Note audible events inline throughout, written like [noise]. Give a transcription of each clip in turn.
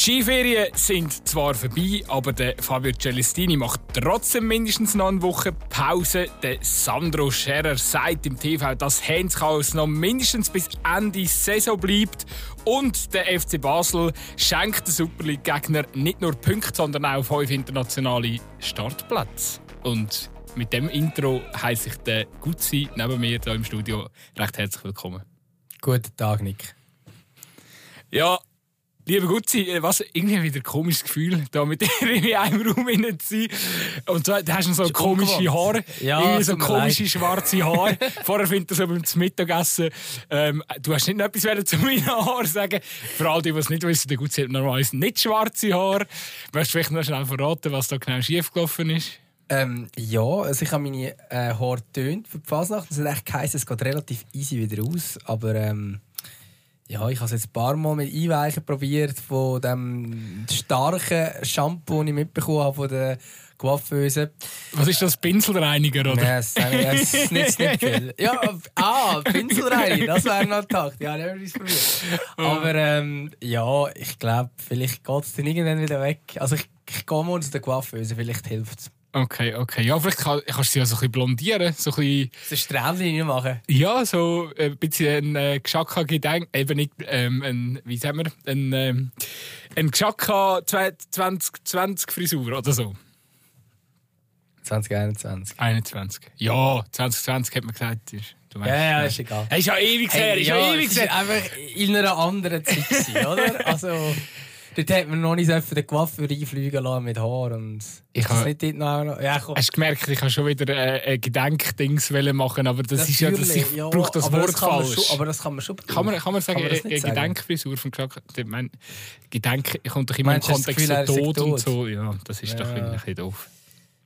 Die Skiferien sind zwar vorbei, aber der Fabio Celestini macht trotzdem mindestens noch eine Woche Pause. Der Sandro Scherer sagt im TV, dass Heinz Chaos noch mindestens bis Ende Saison bleibt. Und der FC Basel schenkt den Super League-Gegner nicht nur Punkte, sondern auch fünf internationale Startplätze. Und mit dem Intro heiße ich den Gutzi neben mir hier im Studio recht herzlich willkommen. Guten Tag, Nick. Ja, Lieber Gutzi, äh, was irgendwie wieder ein komisches Gefühl, da mit [laughs] dir in einem Raum zu sein. Und zwar, du hast noch so komische Haare, ja, irgendwie so komische leid. schwarze Haare. [laughs] Vorher findet so beim Mittagessen. Ähm, du hast nicht noch etwas zu meinen Haaren sagen. Vor allem die, die es nicht wissen, der Gutzi hat normalerweise nicht schwarze Haare. Möchtest du vielleicht noch schnell verraten, was da genau schiefgelaufen ist? Ähm, ja, also ich habe meine äh, Haare tönt für die Fasnacht. Es hat echt geheißen, es geht relativ easy wieder aus, aber... Ähm ja, ich habe es jetzt ein paar Mal mit Einweichen probiert von dem starken Shampoo, das ich mitbekommen habe von der Coiffeuse. Was ist das, Pinselreiniger, oder? Nein, es, nützt nicht viel. Ja, ah, Pinselreiniger, das wäre noch Takt. Ja, habe ich es probiert. Aber ähm, ja, ich glaube, vielleicht geht es dann irgendwann wieder weg. Also ich, ich gehe mal zu der Coiffeuse, vielleicht hilft es. Okay, okay. Ja, vielleicht kann, kannst du sie ja so ein bisschen blondieren. So ein bisschen... So Strähnchen machen? Ja, so ein bisschen ein äh, Geschakka-Gedenk... Eben nicht, ähm, ein, wie sagen wir, ein, ähm, ein Geschakka 2020-Frisur oder so. 2021. 21. Ja, 2020 hat man gesagt. Ist, du weißt, ja, ja, ist egal. Hey, ist ja ewig her, hey, ist ja, ja ewig her. einfach in einer anderen Zeit, oder? [laughs] Also... Dort hat man noch nicht so den Coiffeur einfliegen lassen mit Haar. Und ich habe nicht dort noch... Ja, Hast du gemerkt, ich habe schon wieder äh, ein Gedenkdings machen, aber das ist ja, das, ich ja, brauche das Wort das falsch. Schon, aber das kann man schon Kann man, kann man sagen, kann man eine Gedenkfrisur von Gesagt, ich kommt doch immer im Kontext Gefühl, Tod und so. Ja, das ist ja. doch ein bisschen doof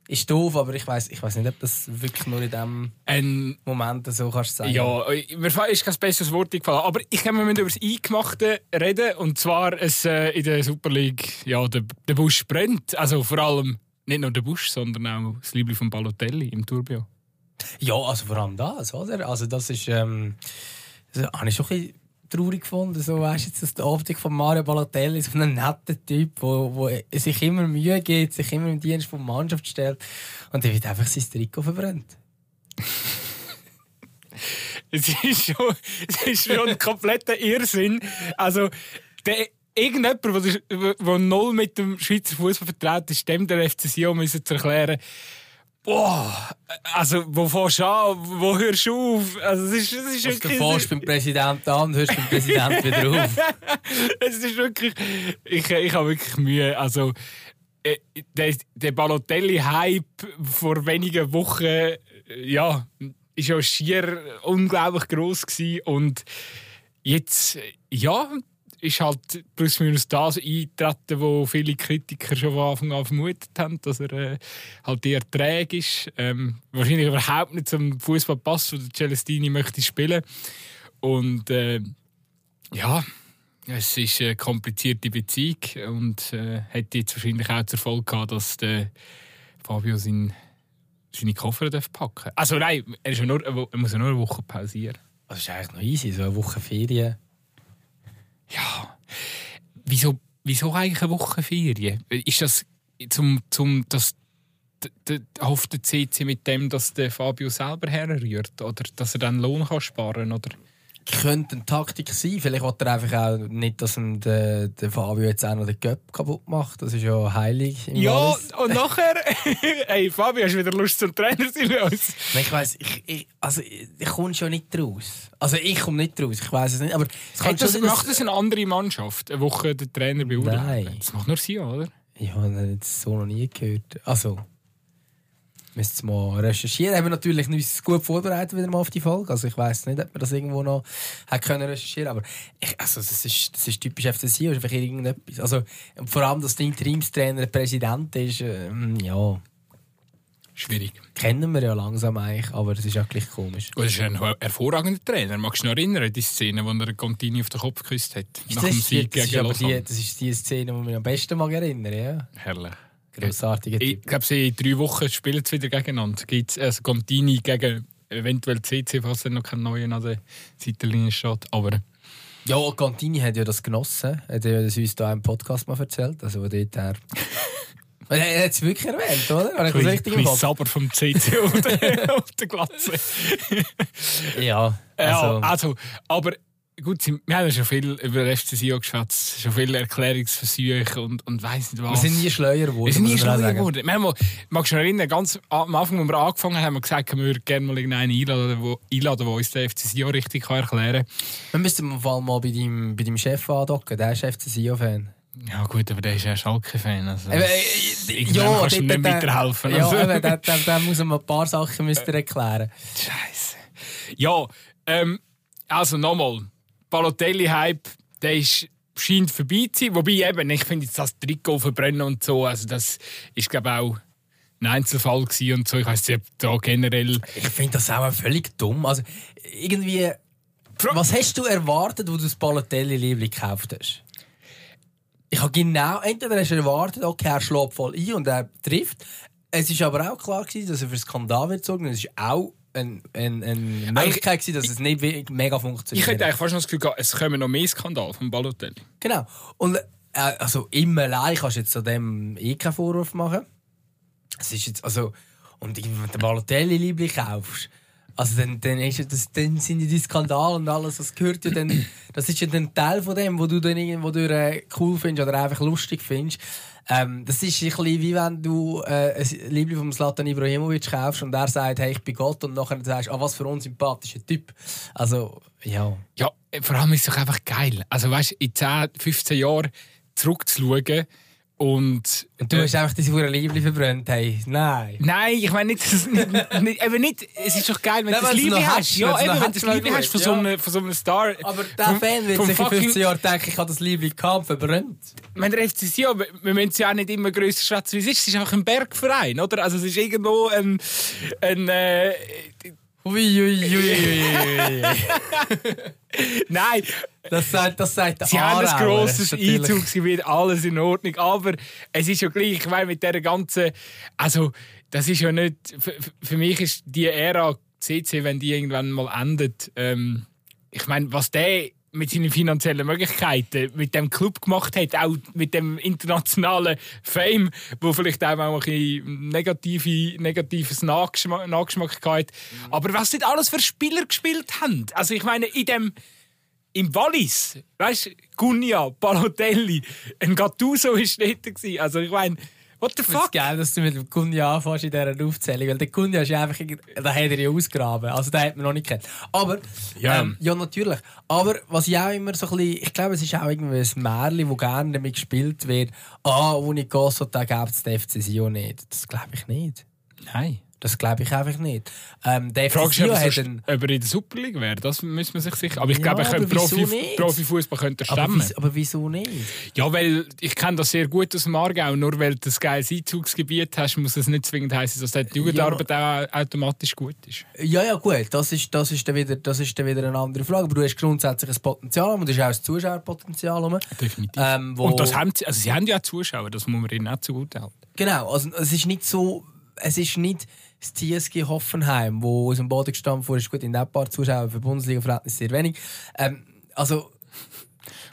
ist doof, aber ich weiß ich nicht, ob das wirklich nur in diesem ein, Moment so kannst sagen. Ja, mir ist kein besseres Wort gefallen. Aber ich kann mit über das Eingemachte reden. Und zwar es, äh, in der Super League, ja, der, der Busch brennt. Also vor allem nicht nur der Busch, sondern auch das Liebling von Balotelli im Turbio. Ja, also vor allem das, oder? Also das ist, ähm, das habe ich schon ein bisschen traurig gefunden. So, weißt jetzt, dass die Optik von Mario Balotelli so ein netter Typ, der sich immer Mühe gibt, sich immer im Dienst der Mannschaft stellt. Und der wird einfach sein Trikot verbrennt. [laughs] es, ist schon, es ist schon ein kompletter Irrsinn. Also, der, irgendjemand, der null mit dem Schweizer Fußball vertreten ist, dem der FC Sion zu erklären, Boah, also wo fährst du an, wo hörst du auf? Also, es ist, es ist also, wirklich... Du fährst beim Präsidenten an und hörst beim Präsidenten wieder auf. [laughs] es ist wirklich... Ich, ich habe wirklich Mühe. Also, äh, der, der Balotelli-Hype vor wenigen Wochen, ja, ist ja schier unglaublich groß gewesen. und jetzt, ja, ist halt plus minus das eingetreten, wo viele Kritiker schon von Anfang an vermutet haben, dass er äh, halt eher träge ist. Ähm, wahrscheinlich überhaupt nicht zum Fußball passt, wo der Celestini möchte spielen. Und äh, ja, es ist eine komplizierte Beziehung und äh, hätte jetzt wahrscheinlich auch zur Folge gehabt, dass der Fabio sein, seine Koffer packen darf. Also nein, er, ist ja nur, er muss ja nur eine Woche pausieren. Das ist eigentlich noch easy, so eine Woche Ferien ja, wieso, wieso eigentlich eine Woche Ferien? Ist das zum, zum das hofft der CC mit dem, dass der Fabio selber herrührt oder dass er dann Lohn kann sparen oder? Könnte eine Taktik sein. Vielleicht will er einfach auch nicht, dass ihm der, der Fabio jetzt auch noch den Göpp kaputt macht. Das ist ja heilig. ja, Alles. und nachher, [laughs] hey Fabio, hast du wieder Lust zum Trainer sein? [laughs] Ich weiss, ich, ich, also ich komme schon nicht raus. Also ich komme nicht raus, ich weiß es nicht. Aber es das, macht das eine andere Mannschaft, eine Woche den Trainer beurteilen? Nein. Das macht nur sie, oder? Ich habe das so noch nie gehört. Also müsste es mal recherchieren. Haben wir natürlich uns gut vorbereitet wieder mal auf die Folge. Also ich weiß nicht, ob wir das irgendwo noch hat können recherchieren. Aber ich, also das ist, das ist typisch FCC, ist einfach irgendetwas. Also vor allem, dass der Interimstrainer Präsident ist, äh, ja. Schwierig. Kennen wir ja langsam eigentlich, aber das ist wirklich komisch. Und ist ein hervorragender Trainer. Magst du dich noch erinnern, die Szene, wo er Contini auf den Kopf geküsst hat? Nach dem Sieg gegen das, die, das ist die Szene, die mich am besten mag erinnern ja. Herrlich. Grossartiger Typ. Ich glaube, sie in drei Wochen spielen sie wieder gegeneinander. Gibt's, also Contini gegen eventuell CC, falls er noch kein neuer an der Seitenlinie steht. Aber Ja, Cantini hat ja das genossen. Er hat ja das uns da im Podcast mal erzählt. Also, wo dort er. [laughs] Er hat es wirklich erwähnt, oder? Habe ich das richtig Ein im Saber vom CC auf der, [laughs] auf der Glatze. Ja, Ja, also, also, aber gut, wir haben ja schon viel über den FC Sion geschwätzt, schon viele Erklärungsversuche und, und weiss nicht wir was. sind nie schleuer geworden. Wir sind nie sagen. geworden. Wir haben mal, magst du erinnern, ganz am Anfang, als wir angefangen haben, haben wir gesagt, wir würden gerne mal irgendeinen einladen, der einladen, der uns den FC Sion richtig kann erklären Wir müssen im Fall mal bei deinem, bei deinem Chef andocken. Der ist FC Sion-Fan. kann. Ja gut, aber der ist ja Schalke-Fan. Also, Eben, irgendwann kannst du ihm nicht weiterhelfen. Ja, also. eben, der, der, der muss ihm ein paar Sachen müsst erklären. Scheiße. Ja, ähm, also nochmal. Balotelli-Hype, der ist, scheint vorbei zu sein. Wobei eben, ich finde jetzt das Trikot verbrennen und so, also das ist glaube auch ein Einzelfall gewesen und so. Ich weiß nicht, ob da generell... Ich finde das auch völlig dumm. Also, irgendwie... Was hast du erwartet, wo du das Balotelli-Liebling gekauft hast? Ich habe genau... Entweder hast du erwartet, okay, er schlägt voll ein und er trifft. Es ist aber auch klar, gewesen, dass er für Skandal wird gezogen. Es ist auch eine, eine, eine Möglichkeit, gewesen, dass es nicht mega Ich funktioniert. hätte eigentlich fast noch das Gefühl gehabt, es kommen noch mehr Skandale von Balotelli. Genau. Und äh, also immer allein kannst du jetzt an dem eh keinen Vorwurf machen. Es ist jetzt, also, und wenn du den Balotelli-Liebling kaufst, also dann, dann, ist das, dann sind ja die Skandale und alles, das gehört ja dann, das ist ja dann Teil von dem, wo du dann irgendwo durch, äh, cool findest oder einfach lustig findest. Ähm, das ist ein bisschen wie wenn du äh, ein Liebling vom Zlatan Ibrahimovic kaufst und er sagt, hey, ich bin Gott und nachher sagst, ah, was für ein unsympathischer Typ. Also, ja. Ja, vor allem ist es doch einfach geil. Also weißt du, in 10, 15 Jahren zurückzuschauen und... Und du hast einfach diese Hure Liebling verbrannt, hey. Nein. Nein, ich meine nicht, nicht, nicht, eben nicht. Es ist doch geil, wenn du das noch hast. hast, Ja, eben, wenn du das wäre hast von, gut, so ja. einem, von so einem Star. Aber der Vom- Fan wird sich in fucking- 15 Jahren denken, ich habe das Liebling gehabt, verbrannt. Wenn der FC Sion, wir- wir müssen es ja auch nicht immer grösser schätzen, wie es ist. Es ist einfach ein Bergverein, oder? Also es ist irgendwo ein... ein äh, Ui, ui, ui, ui, ui. [laughs] nein, Das sagt, das sagt der sie haben ein Aarauer. grosses Einzugsgebiet, alles in Ordnung. Aber es ist ja gleich, ich meine, mit dieser ganzen... Also, das ist ja nicht... Für, für mich ist die Ära CC, wenn die irgendwann mal endet... Ähm, ich meine, was der mit seinen finanziellen Möglichkeiten mit dem Club gemacht hat, auch mit dem internationalen Fame, wo vielleicht auch mal ein bisschen negative, negatives Nachgeschmack, Nachgeschmack hatte. Aber was nicht alles für Spieler gespielt haben. Also ich meine, in dem im Wallis, weißt du, Gunja, Balotelli, ein Gattuso ist dort. gewesen. Also ich meine, what the finde es fuck? geil, dass du mit dem Kunja anfängst in dieser Aufzählung, weil der Kunja ist einfach, da hat er ja ausgraben, also den hat man noch nicht kennt. Aber, Ja. ähm, ja natürlich, aber was ich auch immer so ein bisschen, ich glaube es ist auch irgendwie ein Märchen, wo gerne damit gespielt wird, ah, ohne Gosso, da gibt es den FC Sion nicht. Das glaube ich nicht. Nein. Das glaube ich einfach nicht. Ähm, der FC ist, ob, hat einen... ob er in der Superliga wäre. Das müssen man sich sicher. Aber ich Ja, glaube, er aber Profi? Profifußball könnte Aber, stemmen. wieso- aber wieso nicht? Ja, weil ich kenne das sehr gut aus dem Aargau. Nur weil du ein geiles Einzugsgebiet hast, muss es nicht zwingend heißen, dass die Jugendarbeit auch automatisch gut ist. Ja, ja, gut, das ist, das, ist dann wieder, das ist dann wieder eine andere Frage. Aber du hast grundsätzlich ein Potenzial und du hast auch ein Zuschauerpotenzial. rum. Definitiv. Ähm, wo- Und das haben sie, also sie haben ja auch Zuschauer, das muss man ihnen auch zugute halten. Genau, also es ist nicht so, es ist nicht das TSG Hoffenheim, wo aus dem Boden gestanden wurde, ist gut in der paar Zuschauer für Bundesliga-Verhältnis sehr wenig. Ähm, also,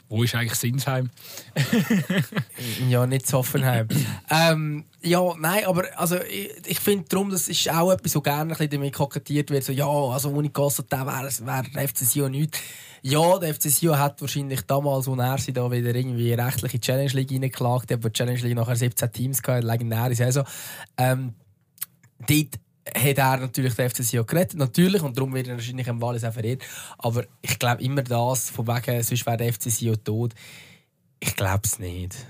Wo ist eigentlich Sinsheim? [laughs] ja, nicht zu Hoffenheim. ähm, ja, nein, aber also, ich, ich finde darum, das ist auch etwas, so gerne ein bisschen damit kokettiert wird, so, ja, also ohne Gossett wäre wär der FC Sion nichts. Ja, der FC Sion hat wahrscheinlich damals, als er sie da wieder irgendwie rechtliche Challenge League reingeklagt hat, wo die Challenge League nachher 17 Teams hatte, legendäre Saison. Ähm, dort hat er natürlich den FC Sion gerettet, natürlich, und darum wird er wahrscheinlich im Wallis auch verehrt. Aber ich glaube immer das, von wegen, sonst wäre der FC Sion tot. Ich glaube es nicht.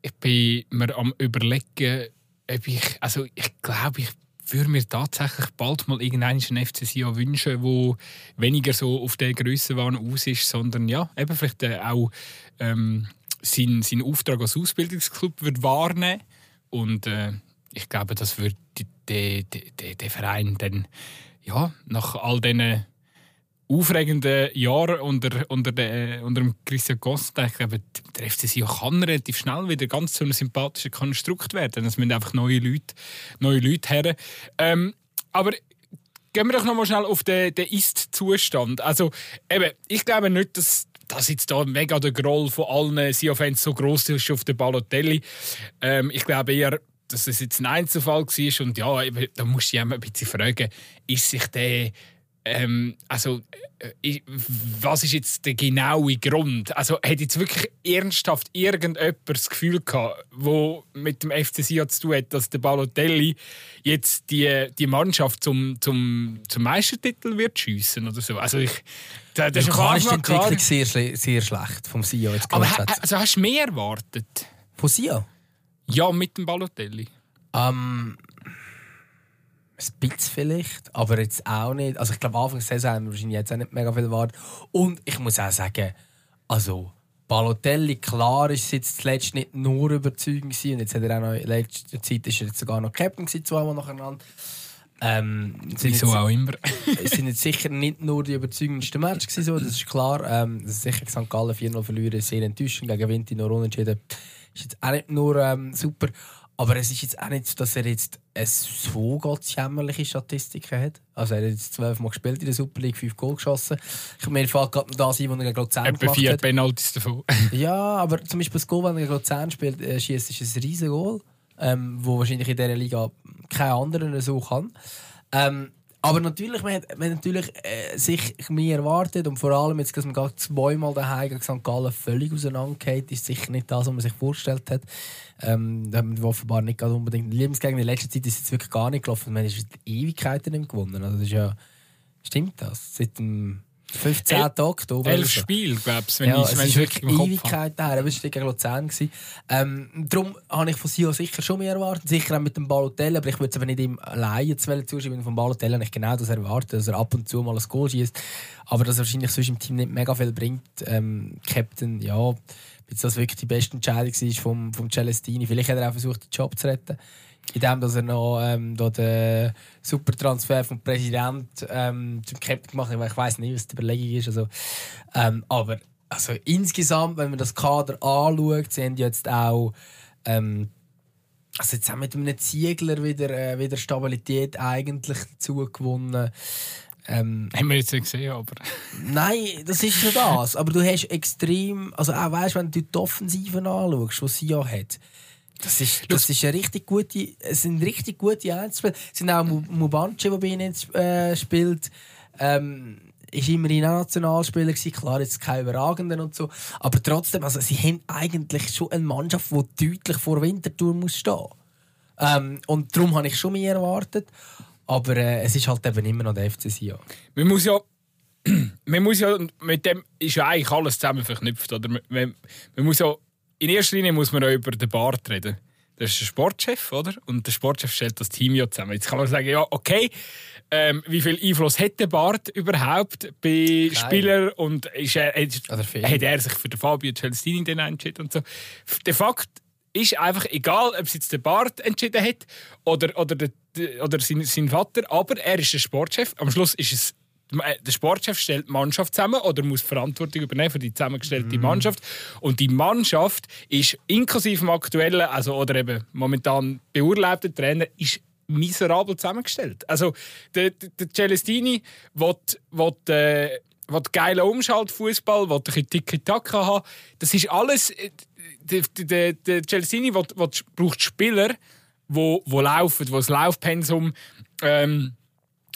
Ich bin mir am überlegen, ob ich, also ich glaube, ich würde mir tatsächlich bald mal irgendeinen FC Sion wünschen, wo weniger so auf der Grössenwahn aus ist, sondern ja, eben vielleicht äh, auch ähm, seinen, seinen Auftrag als Ausbildungsclub wahrnehmen und äh, ich glaube, das wird der de, de, de Verein dann ja, nach all diesen aufregenden Jahren unter, unter, der, unter dem Christian Costa, ich glaube, der FC Sion kann relativ schnell wieder ganz zu einem sympathischen Konstrukt werden. Es müssen einfach neue Leute, neue Leute her. Ähm, aber gehen wir doch noch mal schnell auf den, den Ist-Zustand. Also, eben, ich glaube nicht, dass dass jetzt da mega der Groll von allen Sia-Fans so groß ist auf den Balotelli. Ähm, ich glaube eher, dass es jetzt ein Einzelfall war. Und ja, da muss ich ein bisschen fragen, ist sich der ähm, also, äh, was ist jetzt der genaue Grund? Also, hat jetzt wirklich ernsthaft irgendjemand das Gefühl gehabt, wo mit dem FC Sion zu tun hat, dass der Balotelli jetzt die, die Mannschaft zum, zum, zum Meistertitel wird schiessen oder so? Also, ich, das, das ist, ist die Entwicklung sehr, sehr schlecht vom Sion jetzt Aber also, hast du mehr erwartet? Von Sion? Ja, mit dem Balotelli. Ähm, ein bisschen vielleicht, aber jetzt auch nicht. Also ich glaube, Anfang der Saison haben wir wahrscheinlich jetzt auch nicht mega viel erwartet. Und ich muss auch sagen, also Balotelli, klar ist jetzt zuletzt nicht nur überzeugend gewesen. Und jetzt hat er auch noch in letzter Zeit ist er jetzt sogar noch Captain gewesen, zweimal nacheinander. Ähm, Wieso auch immer. [laughs] es sind jetzt sicher nicht nur die überzeugendsten Matches gewesen, so, das ist klar. Ähm, das ist sicher St. Gallen 4-0 verlieren, sehr enttäuschend. Gegen Vinti noch unentschieden. Ist jetzt auch nicht nur ähm, super. Aber es ist jetzt auch nicht so, dass er jetzt eine so gottsjämmerliche Statistiken hat. Also er hat jetzt zwölfmal gespielt in der Super League, fünf Goal geschossen. Ich mir fällt gerade noch da sein, wo er gegen Luzern Etwa vier hat. Penalties davon. [laughs] ja, aber zum Beispiel das Goal, wenn er gegen Luzern spielt, äh, schießt, ist ein riesen Goal, ähm, wo wahrscheinlich in dieser Liga kein anderer so kann. Ähm, aber natürlich, man hat, natürlich äh, sich mehr erwartet und vor allem jetzt, dass man gerade zweimal daheim gegen St. Gallen völlig auseinandergeht, ist sicher nicht das, was man sich vorgestellt hat. Ähm, da haben wir offenbar nicht gerade unbedingt Lebensgegner. In letzter Zeit ist es wirklich gar nicht gelaufen. Man ist Ewigkeiten nicht gewonnen. Also das ist ja, stimmt das? Seit dem 15. El Oktober. Elf Spiele, glaube ich, wenn ja, ich es wirklich Ewigkeit her. Das war gegen Luzern. Ähm, darum habe ich von Sio sicher schon mehr erwartet. Sicher auch mit dem Balotelli, aber ich würde es aber nicht ihm alleine zuschieben. Vom Balotelli habe ich genau das erwartet, dass er ab und zu mal ein Goal schießt. Aber dass er wahrscheinlich sonst im Team nicht mega viel bringt. Ähm, Captain, ja, ob das wirklich die beste Entscheidung war vom, vom Celestini. Vielleicht hat er auch versucht, den Job zu retten in dem, dass er noch ähm, den Supertransfer vom Präsident ähm, zum Captain gemacht hat. Ich weiß nicht, was die Überlegung ist. Also, ähm, aber also insgesamt, wenn man das Kader anschaut, sind jetzt auch ähm, also jetzt haben wir mit einem Ziegler wieder, äh, wieder Stabilität eigentlich dazu gewonnen. Ähm, haben wir jetzt nicht gesehen, aber. Nein, das ist schon das. Aber du hast extrem. Also auch weißt, wenn du die Offensiven anschaust, die sie ja hat, das ist, das ist eine richtig gute, es sind richtig gute Einzelspieler. Es sind auch Mubanci, der bei ihnen äh, spielt. Ähm, ist immerhin auch Nationalspieler gewesen. Klar, jetzt kein Überragender und so. Aber trotzdem, also sie haben eigentlich schon eine Mannschaft, die deutlich vor Winterthur muss stehen. Ähm, und darum habe ich schon mehr erwartet. Aber äh, es ist halt eben immer noch der FC Sion. Man muss ja [clears throat] man muss ja, mit dem ist ja eigentlich alles zusammen verknüpft. Oder? Man, man muss ja in erster Linie muss man auch über den Bart reden. Das ist der Sportchef, oder? Und der Sportchef stellt das Team ja zusammen. Jetzt kann man sagen, ja, okay, ähm, wie viel Einfluss hat der Bart überhaupt bei Kein. Spielern und ist er, hat er sich für den Fabio Celestini dann entschieden und so. Der Fakt ist einfach egal, ob es jetzt der Bart entschieden hat oder, oder, der, oder sein, sein Vater, aber er ist der Sportchef. Am Schluss ist es der Sportchef stellt die Mannschaft zusammen oder muss Verantwortung übernehmen für die zusammengestellte mm. Mannschaft. Und die Mannschaft ist inklusive dem aktuellen, also oder eben momentan beurlaubten Trainer, ist miserabel zusammengestellt. Also der, der Celestini will, will, äh, will geilen Umschaltfußball, will ein Tiki-Taka haben. Das ist alles. Äh, der, der, der Celestini will, will, braucht Spieler, wo, wo laufen, wo das Laufpensum ähm,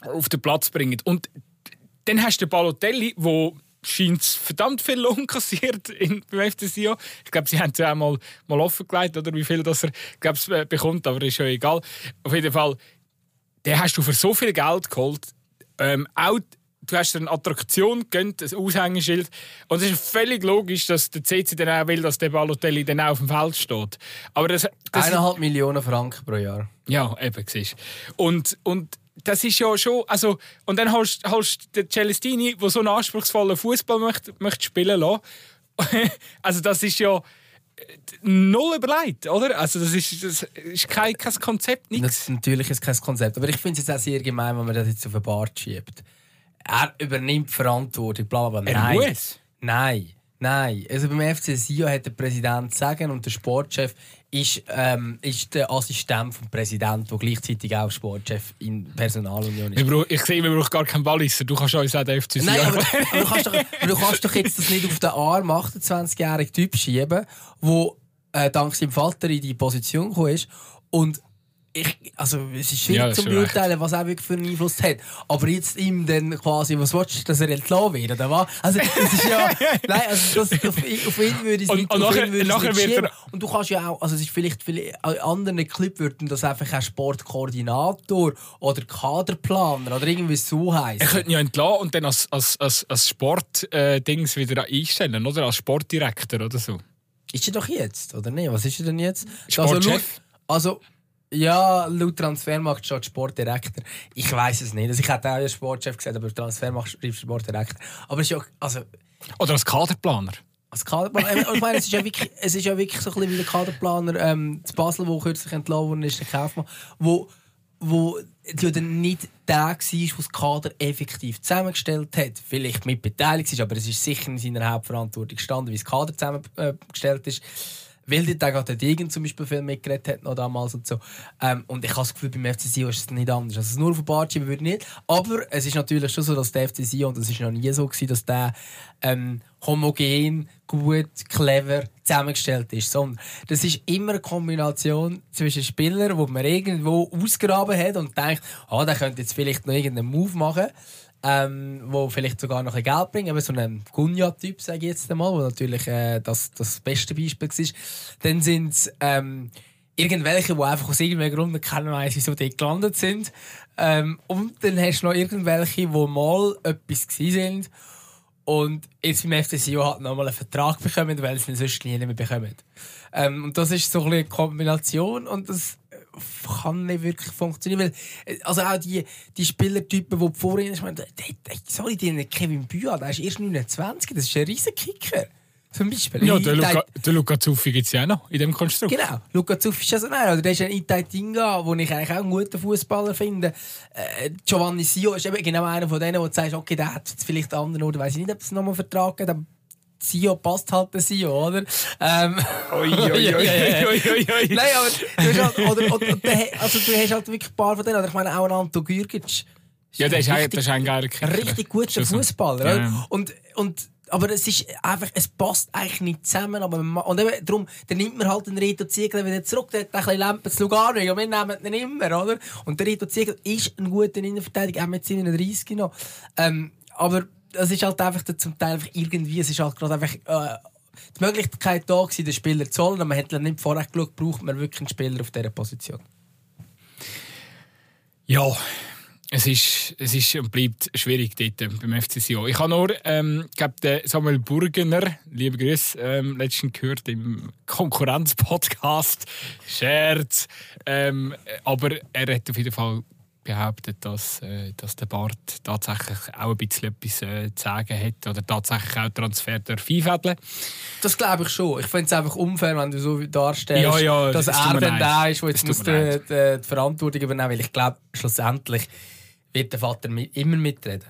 auf den Platz bringen. Und dann hast du den Balotelli, der scheint verdammt viel Lohn kassiert in, beim FC Sion. Ich glaube, sie haben es auch mal, mal offengelegt, oder, wie viel das er glaub's, äh, bekommt, aber ist ja egal. Auf jeden Fall, den hast du für so viel Geld geholt. Ähm, auch, du hast eine Attraktion gegönnt, ein Aushängeschild. Und es ist völlig logisch, dass der CC dann auch will, dass der Balotelli dann auch auf dem Feld steht. Aber das, das Eineinhalb Millionen Franken pro Jahr. Ja, eben, siehst Und, und das ist ja schon. Also, und dann hast du den Celestini, der so einen anspruchsvollen Fußball möchte, möchte spielen lassen. [laughs] also, das ist ja null überlegt, oder? Also, das ist, das ist kein, kein Konzept, nichts. Natürlich ist kein Konzept. Aber ich finde es jetzt auch sehr gemein, wenn man das jetzt auf den Bart schiebt. Er übernimmt Verantwortung, bla bla bla. Er muss. Nein. Nein, also beim FC Sion hat der Präsident sagen und der Sportchef ist, ähm, ist der Assistent vom Präsidenten, der gleichzeitig auch Sportchef in Personalunion ist. Brauch, ich sehe, wir brauchen gar keinen Walliser. Du kannst uns auch den FC Nein, aber, aber, du kannst doch, du kannst doch jetzt das nicht auf den Arm 28-jährigen Typ schieben, der äh, dank seinem Vater in die Position gekommen ist und ich, also, es ist schwierig ja, zu beurteilen, was er wirklich für einen Einfluss hat. Aber jetzt ihm dann quasi, was willst du, dass er entlassen wird, oder was? Also, das ist ja, [laughs] nein, also, das, auf, auf ihn würde ich es nicht, und nachher, würde nachher nicht wird Und du kannst ja auch, also, es ist vielleicht, vielleicht in anderen Clip würden das einfach ein Sportkoordinator oder Kaderplaner oder irgendwie so heißen. Er könnte ja entlassen und dann als, als, als, als Sportdings äh, wieder einstellen, oder? Als Sportdirektor oder so. Ist er doch jetzt, oder nicht? Was ist er denn jetzt? Sportchef? Also, also ja, laut Transfermarkt steht Sportdirektor. Ich weiß es nicht. Also ich hätte auch als Sportchef gesagt, aber Transfermarkt schreibt Sportdirektor. Aber es ist ja, also... Oder als Kaderplaner. Als Kaderplaner. Ich meine, es ist ja wirklich, es ist ja wirklich so ein bisschen wie der Kaderplaner ähm, zu Basel, der kürzlich entlassen worden ist, der Kaufmann, wo, wo dann nicht der war, der das Kader effektiv zusammengestellt hat. Vielleicht mit beteiligt ist, aber es ist sicher in seiner Hauptverantwortung gestanden, wie das Kader zusammengestellt ist weil dort auch der Degen zum Beispiel viel mitgeredet hat noch damals und so. Ähm, und ich habe das Gefühl, beim FC Sion ist es nicht anders. Also nur Bart schieben würde nicht. Aber es ist natürlich schon so, dass der FC Sion, und das ist noch nie so gewesen, dass der ähm, homogen, gut, clever zusammengestellt ist. Sondern das ist immer eine Kombination zwischen Spielern, wo man irgendwo ausgraben hat und denkt, oh, der könnte jetzt vielleicht noch irgendeinen Move machen ähm, wo vielleicht sogar noch ein Geld bringen, aber so ein Gunja-Typ, sage ich jetzt einmal, wo natürlich äh, das, das beste Beispiel war. Dann sind es ähm, irgendwelche, die einfach aus irgendwelchen Gründen keiner weiss, wieso die gelandet sind. Ähm, und dann hast du noch irgendwelche, die mal etwas sind und jetzt beim FC Sion halt nochmal einen Vertrag bekommen, weil sie ihn sonst nie mehr bekommen. Ähm, und das ist so ein eine Kombination und das kann nicht wirklich funktionieren. Weil, äh, also auch die, die Spielertypen, die vorhin ich meine, sorry, die Kevin Büa, der ist erst 29, das ist ein riesen Kicker. Zum Beispiel. Ja, der Luca, der Luca Zuffi gibt es ja auch noch in dem Konstrukt. Genau, Luca Zuffi ist ja so nein. Oder der ist ein Itai Tinga, den ich eigentlich auch einen guten Fußballer finde. Äh, Giovanni Sio ist eben genau einer von denen, wo du sagst, okay, der hat vielleicht anderen oder weiß ich nicht, ob es nochmal vertragen hat. Sio passt halt der Sio, oder? Ähm, oi, oi, [laughs] oi, oi, oi, oi. Nein, aber du hast halt, oder, oder, also du hast halt wirklich ein paar von denen. Oder ich meine auch ein Anto Gürgic. Ja, der ist, richtig, das ist ein geiler Kicker. Richtig guter Fußballer. Ja. Und, und, aber es ist einfach, es passt eigentlich nicht zusammen. Aber man, und eben, darum, dann nimmt man halt den Rito Ziegler wieder zurück. Der hat ein bisschen Lampen zu Lugano. Und wir nehmen ihn immer, oder? Und der Rito Ziegler ist ein guter Innenverteidiger, auch mit 37 noch. Ähm, aber es ist halt einfach zum Teil einfach irgendwie, es ist halt gerade einfach äh, die Möglichkeit da gewesen, den Spieler zu holen. Man hat nicht vorher geschaut, braucht man wirklich einen Spieler auf dieser Position. Ja, es ist, es ist und bleibt schwierig dort beim FC Sion. Ich habe nur ähm, glaub, den Samuel Burgener, liebe Grüße, ähm, letztens gehört im Konkurrenz-Podcast. Scherz. Ähm, aber er hat auf jeden Fall behauptet, dass, äh, dass der Bart tatsächlich auch ein bisschen etwas äh, zu sagen hat oder tatsächlich auch Transfer einfädeln Das glaube ich schon. Ich finde es einfach unfair, wenn du so darstellst, ja, ja, dass er dann da ist, der jetzt muss die, die, die, Verantwortung übernehmen weil ich glaube, schlussendlich wird der Vater mit, immer mitreden.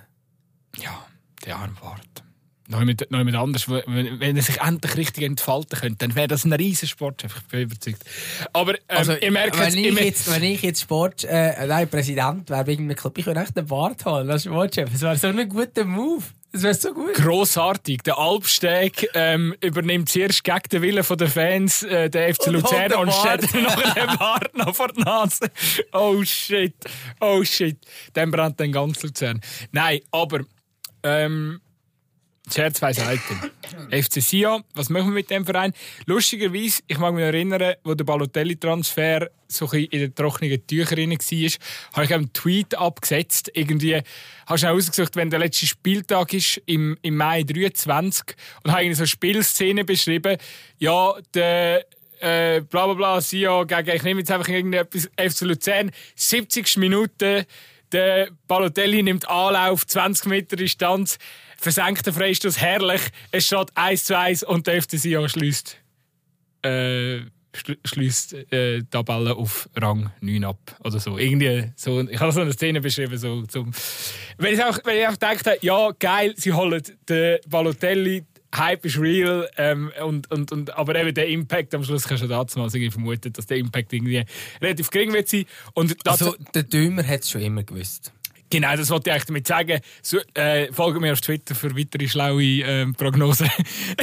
Ja, der arme Bart noch jemand, noch jemand anders, wenn, wenn er sich endlich richtig entfalten könnte, dann wäre das ein riesen Sportchef. Ich bin überzeugt. Aber ähm, also, ich merke wenn, ich jetzt, wenn ich jetzt Sport, äh, nein, Präsident wäre wegen einem Club, ich würde echt einen Bart holen als Sportchef. Das wäre so ein guter Move. Das wäre so gut. Grossartig. Der Alpsteg ähm, übernimmt zuerst gegen den Willen der Fans äh, der FC Luzern und stellt noch den Bart noch vor die Nase. Oh shit. Oh shit. Dann brennt dann ganz Luzern. Nein, aber ähm, Scherz beiseite. FC Sion, was machen wir mit dem Verein? Lustigerweise, ich mag mich erinnern, wo der Balotelli-Transfer so in den trockenen Tüchern war, habe ich einen Tweet abgesetzt. Irgendwie hast du ausgesucht, wenn der letzte Spieltag ist, im, im Mai 23, und habe so eine Spielszene beschrieben. Ja, der äh, bla bla bla, Sion gegen, ich nehme jetzt einfach irgendetwas, FC Luzern, 70 Minuten, der Balotelli nimmt Anlauf, 20 Meter Distanz versenkter Freistoß, herrlich. Es steht 1 zu 1 und der FC Sion schließt, äh, schließt äh, Tabelle auf Rang 9 ab. Oder so. Irgendwie so, ich habe so eine Szene beschrieben. So, zum, wenn, ich auch, wenn ich auch gedacht habe, ja, geil, sie holen den Balotelli Hype ist real, ähm, und, und, und, aber eben der Impact am Schluss kannst du dazu mal vermuten, dass der Impact irgendwie relativ gering wird sein. Und also der Dömer hat es schon immer gewusst. Genau, das wollte ich eigentlich damit sagen. So, äh, folge mir auf Twitter für weitere schlaue äh, Prognosen. [laughs]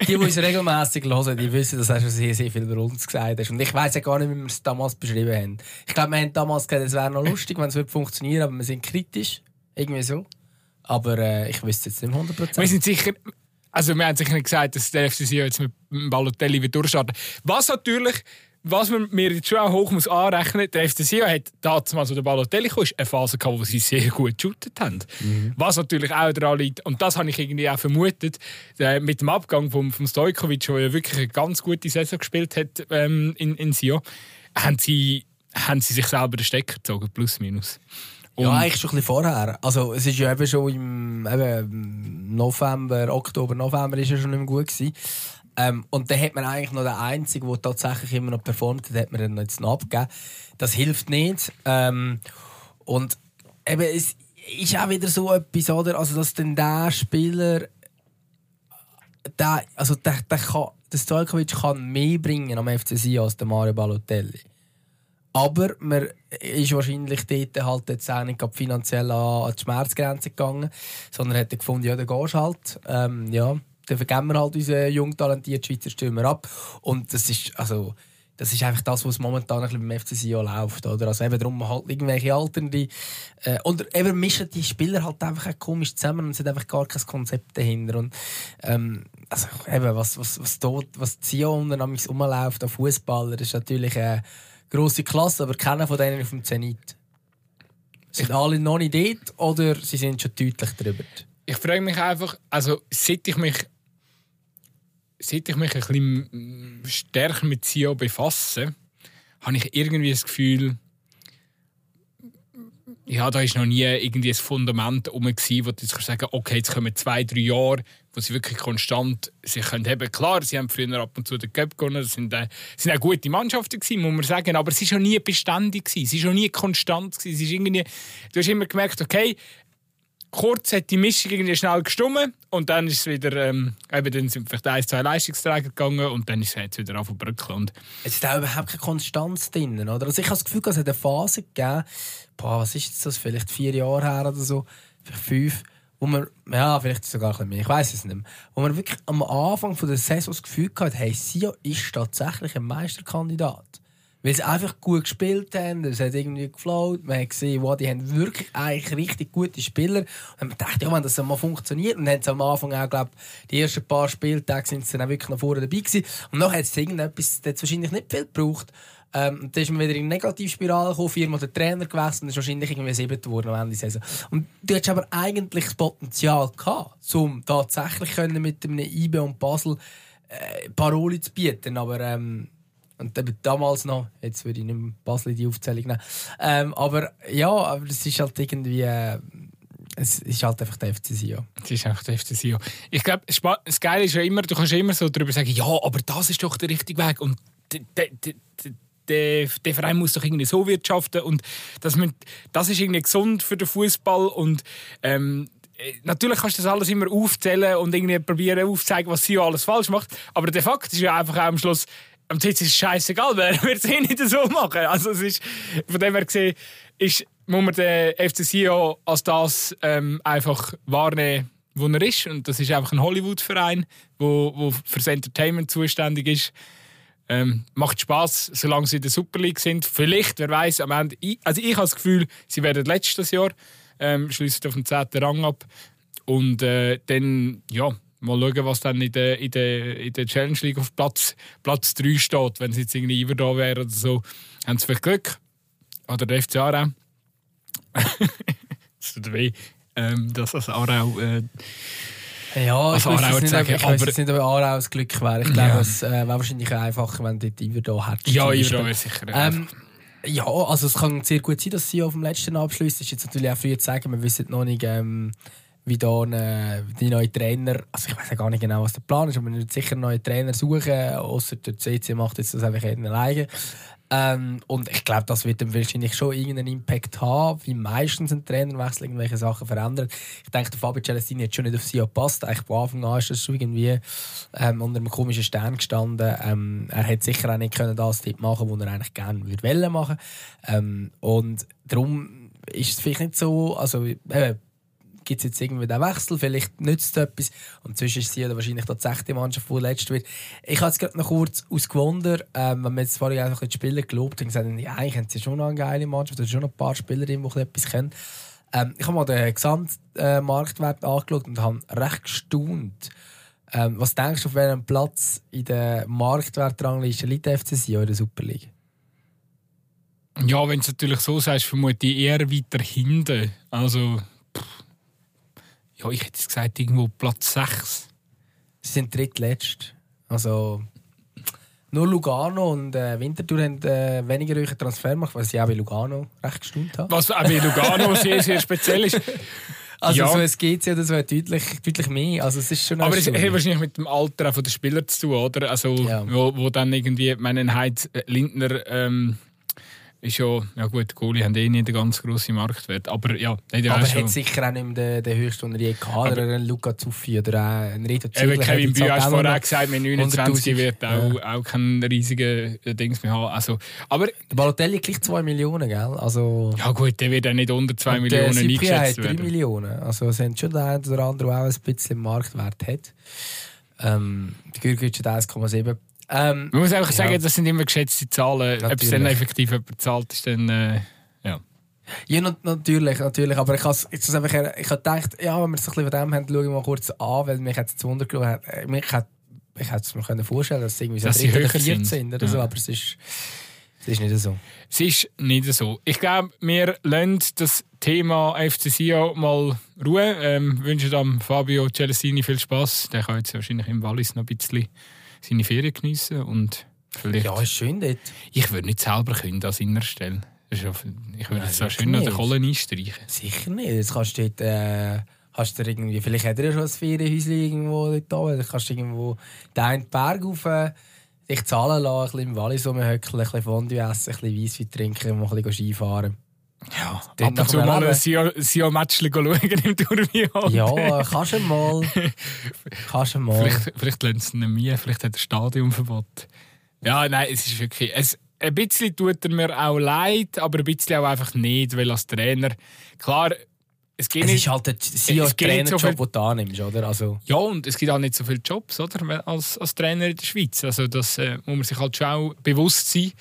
die, die uns regelmäßig hören, die wissen, dass du schon sehr, sehr viel über uns gesagt hast. Und ich weiß ja gar nicht, wie wir es damals beschrieben haben. Ich glaube, wir haben damals gesagt, es wäre noch lustig, wenn es funktionieren würde, aber wir sind kritisch. Irgendwie so. Aber äh, ich wüsste jetzt nicht 100%. Wir sind sicher... Also wir haben sicher nicht gesagt, dass der FCC jetzt mit Balotelli wird durchstarten. Was natürlich was man mir jetzt schon auch hoch muss anrechnen muss, der FC Sion hat damals, wo der Balotelli kam, eine Phase gehabt, wo sie sehr gut geshootet haben. Mhm. Was natürlich auch daran liegt, und das habe ich irgendwie auch vermutet, äh, mit dem Abgang von, von Stojkovic, der ja wirklich eine ganz gute Saison gespielt hat ähm, in, in Sion, haben sie, haben sie sich selber den Stecker gezogen, plus minus. Und ja, eigentlich schon ein bisschen vorher. Also, es ist ja eben schon im eben November, Oktober, November ist ja schon nicht mehr gut gewesen. Ähm, und dann hat man eigentlich noch den einzigen, der tatsächlich immer noch performt hat, hat man dann jetzt noch abgegeben. Das hilft nicht. Ähm, und eben, es ist auch wieder so etwas, oder? Also, dass dann der Spieler, der, also der, der, kann, der Stojkovic kann mehr bringen am FC Sion als der Mario Balotelli. Aber man ist wahrscheinlich dort halt jetzt auch nicht finanziell an die Schmerzgrenze gegangen, sondern hat gefunden, ja, dann gehst halt. Ähm, ja dann vergeben wir halt unseren jung talentierten Schweizer Stürmer ab. Und das ist, also, das ist einfach das, was momentan ein bisschen beim FC Sion läuft. Oder? Also eben darum halt irgendwelche Alternde. Äh, und eben mischen die Spieler halt einfach komisch zusammen und es hat einfach gar kein Konzept dahinter. Und, ähm, also eben, was, was, was, dort, was Sion unten rumläuft an Fußballer, ist natürlich eine grosse Klasse, aber keiner von denen auf dem Zenit. Sind alle noch nicht dort oder sie sind schon deutlich drüber? Ich frage mich einfach, also seit ich mich seit ich mich ein bisschen stärker mit SEO befasse, habe ich irgendwie das Gefühl, ja, da ist noch nie irgendwie ein Fundament herum, wo du jetzt sagen okay, jetzt kommen zwei, drei Jahre, wo sie wirklich konstant sich können. Klar, sie haben früher ab und zu den Cup gewonnen, das sind, äh, sind auch gute Mannschaften gewesen, muss man sagen, aber es war schon nie beständig gewesen, es war schon nie konstant gewesen, es ist irgendwie, du hast immer gemerkt, okay, kurz hat die Mischung irgendwie schnell gestummen und dann ist es wieder, ähm, eben, dann sind vielleicht ein, zwei Leistungsträger gegangen und dann ist es wieder auf und Es ist auch überhaupt keine Konstanz drin, oder? Also ich habe das Gefühl, es hat eine Phase gegeben, boah, was ist das, vielleicht vier Jahre her oder so, vielleicht fünf, wo man, ja, vielleicht sogar ein bisschen mehr, ich weiß es nicht mehr, wo man wirklich am Anfang von der Saison das Gefühl hatte, hey, Sio ist tatsächlich ein Meisterkandidat weil sie einfach gut gespielt haben, es hat irgendwie geflowt, man hat gesehen, wow, die haben wirklich eigentlich richtig gute Spieler. Und man dachte, ja, wenn das mal funktioniert und dann haben sie am Anfang auch, glaube die ersten paar Spieltage sind sie dann auch wirklich noch vorne dabei gewesen. Und dann hat es irgendetwas, das wahrscheinlich nicht viel gebraucht, ähm, dann ist man wieder in eine Negativspirale gekommen, viermal der Trainer gewesen und ist wahrscheinlich irgendwie sieben geworden am Ende der Saison. Und du hattest aber eigentlich das Potenzial gehabt, um tatsächlich mit einem IB und Basel äh, Paroli zu bieten, aber ähm, und eben damals noch, jetzt würde ich nicht mehr Basel die Aufzählung nehmen. Ähm, aber ja, aber es ist halt irgendwie. Äh, es ist halt einfach der FC Sion. Es ist einfach der FC Sion. Ich glaube, das Geile ist ja immer, du kannst immer so darüber sagen, ja, aber das ist doch der richtige Weg. Und der, der, Verein muss doch irgendwie so wirtschaften. Und das, das ist irgendwie gesund für den Fußball. Und ähm, natürlich kannst du das alles immer aufzählen und irgendwie probieren aufzuzeigen, was Sion alles falsch macht. Aber der Fakt ist ja einfach auch am Schluss, am Tisch ist es scheißegal, [laughs] wer wird es eh nicht so machen. Also es ist, von dem her gesehen, ist, muss man den FC Sion als das ähm, einfach wahrnehmen, wo er ist. Und das ist einfach ein Hollywood-Verein, wo, wo für das Entertainment zuständig ist. Ähm, macht Spaß, solange sie in der Super League sind. Vielleicht, wer weiß, am Ende. Also ich habe das Gefühl, sie werden letztes Jahr ähm, schließen auf dem 10. Rang ab. Und äh, dann, ja, Mal schauen, was dann in der, in der, in der Challenge League auf Platz, Platz 3 steht. Wenn sie jetzt irgendwie Iver da wäre oder so, haben sie vielleicht Glück. Oder der FC Aarau. [laughs] das tut weh, ähm, dass das Aarau... Äh, ja, ich weiß nicht, sagen, ich aber, nicht, ob Aarau das Glück wäre. Ich glaube, ja. es äh, wäre wahrscheinlich einfacher, wenn dort Iver da hätte. Ja, Iver da wäre sicher ähm, Ja, also es kann sehr gut sein, dass sie auf dem letzten Abschluss ist. jetzt natürlich auch früh zu sagen, wir wissen noch nicht... Ähm, wie da eine, die neue Trainer, also ich weiß ja gar nicht genau, was der Plan ist, aber man wird sicher neuen Trainer suchen, außer der CC macht jetzt das einfach alleine. Ähm, und ich glaube, das wird dann wahrscheinlich schon irgendeinen Impact haben, wie meistens ein Trainerwechsel irgendwelche Sachen verändert. Ich denke, der Fabio Celestini hat schon nicht auf sie gepasst. Eigentlich von Anfang an ist das schon irgendwie ähm, unter einem komischen Stern gestanden. Ähm, er hätte sicher auch nicht können das dort machen, was er eigentlich gerne würde machen. Ähm, und darum ist es vielleicht nicht so, also äh, gibt es jetzt irgendwie den Wechsel, vielleicht nützt es etwas. Und sonst ist sie ja wahrscheinlich die Mannschaft, die letzte wird. Ich habe jetzt gerade noch kurz ausgewundert, ähm, wenn wir jetzt vorhin einfach die Spieler gelobt haben, gesagt, ja, eigentlich haben sie schon noch eine geile Mannschaft, da sind schon noch ein paar Spieler die etwas können. Ähm, ich habe mal den Gesamtmarktwert äh, angeschaut und habe recht gestaunt. Ähm, was denkst du, auf welchem Platz in der Marktwertrangliste liegt der FCC in der Superliga? Ja, wenn du es natürlich so sagst, vermute ich eher weiter hinten. Also, ja, ich hätte gesagt, irgendwo Platz 6. Sie sind drittletzt. Also nur Lugano und äh, Winterthur haben äh, weniger reichen Transfer gemacht, weil sie auch bei Lugano recht gestaunt haben. Was auch bei Lugano [laughs] sehr, sehr speziell ist. Also ja. so ein GC oder so deutlich, deutlich mehr. Also es ist schon Aber es hat wahrscheinlich mit dem Alter der Spieler zu tun, oder? Also, ja. wo, wo dann irgendwie, meinen Heid Lindner ähm, ist ja, ja gut, Goalie haben eh nicht einen ganz grossen Marktwert. Aber ja, nicht Aber er hat sicher auch nicht mehr den, den höchsten, den er je gehabt Oder ein Luca Zuffi oder ein Reto Ziegler. Kevin Bühl hast vorher gesagt, mit 29 wird auch, ja. auch kein riesiger äh, Dings mehr haben. Also, aber, der Balotelli gleich 2 Millionen, gell? Also, ja gut, der wird auch nicht unter 2 Millionen eingeschätzt werden. 3 Millionen. Also es sind schon der eine oder andere, der auch ein bisschen Marktwert hat. Ähm, der Gürgitsch hat 1,7. Ähm, Man muss einfach sagen, ja. das sind immer geschätzte Zahlen. Natürlich. Ob es dann effektiv jemand zahlt, ist dann. Äh, ja. Ja, natürlich, natürlich. Aber ich habe jetzt einfach, ich habe gedacht, ja, wenn wir es ein bisschen von dem haben, schauen wir mal kurz an, weil mich jetzt Wunder genommen Mich hat, ich hätte es mir vorstellen dass es irgendwie so 3 oder 14 sind oder ja. so, aber es ist, es ist nicht so. Es ist nicht so. Ich glaube, wir lassen das Thema FCC mal Ruhe. Ähm, wünschen dem Fabio Celestini viel Spaß. Der kann jetzt wahrscheinlich im Wallis noch ein bisschen seine Ferien geniessen und vielleicht... Ja, ist schön dort. Ich würde nicht selber können an seiner Stelle. Ich würde es auch schön noch den Kohlen einstreichen. Sicher nicht. Jetzt kannst du dort... Äh, hast du irgendwie, vielleicht hat er ja schon ein Ferienhäuschen irgendwo dort oben. Dann kannst du irgendwo den Berg auf dich zahlen lassen, ein bisschen im Wallis rumhöckeln, ein bisschen Fondue essen, ein bisschen Weisswein trinken und ein bisschen Skifahren. Ja, ab und zu mal ein Sion-Matchchen schauen im Tourbillon. [laughs] Ja, kannst du mal. [laughs] kannst du mal. Vielleicht, vielleicht lernt es nicht mehr, vielleicht hat er Stadionverbot. Ja, nein, es ist wirklich... Es, ein bisschen tut er mir auch leid, aber ein bisschen auch einfach nicht, weil als Trainer... Klar, es geht es nicht... ist halt der CEO-Trainerjob, so den du annimmst, oder? Also. Ja, und es gibt auch nicht so viele Jobs, oder? Als, als Trainer in der Schweiz. Also das äh, muss man sich halt schon auch bewusst sein.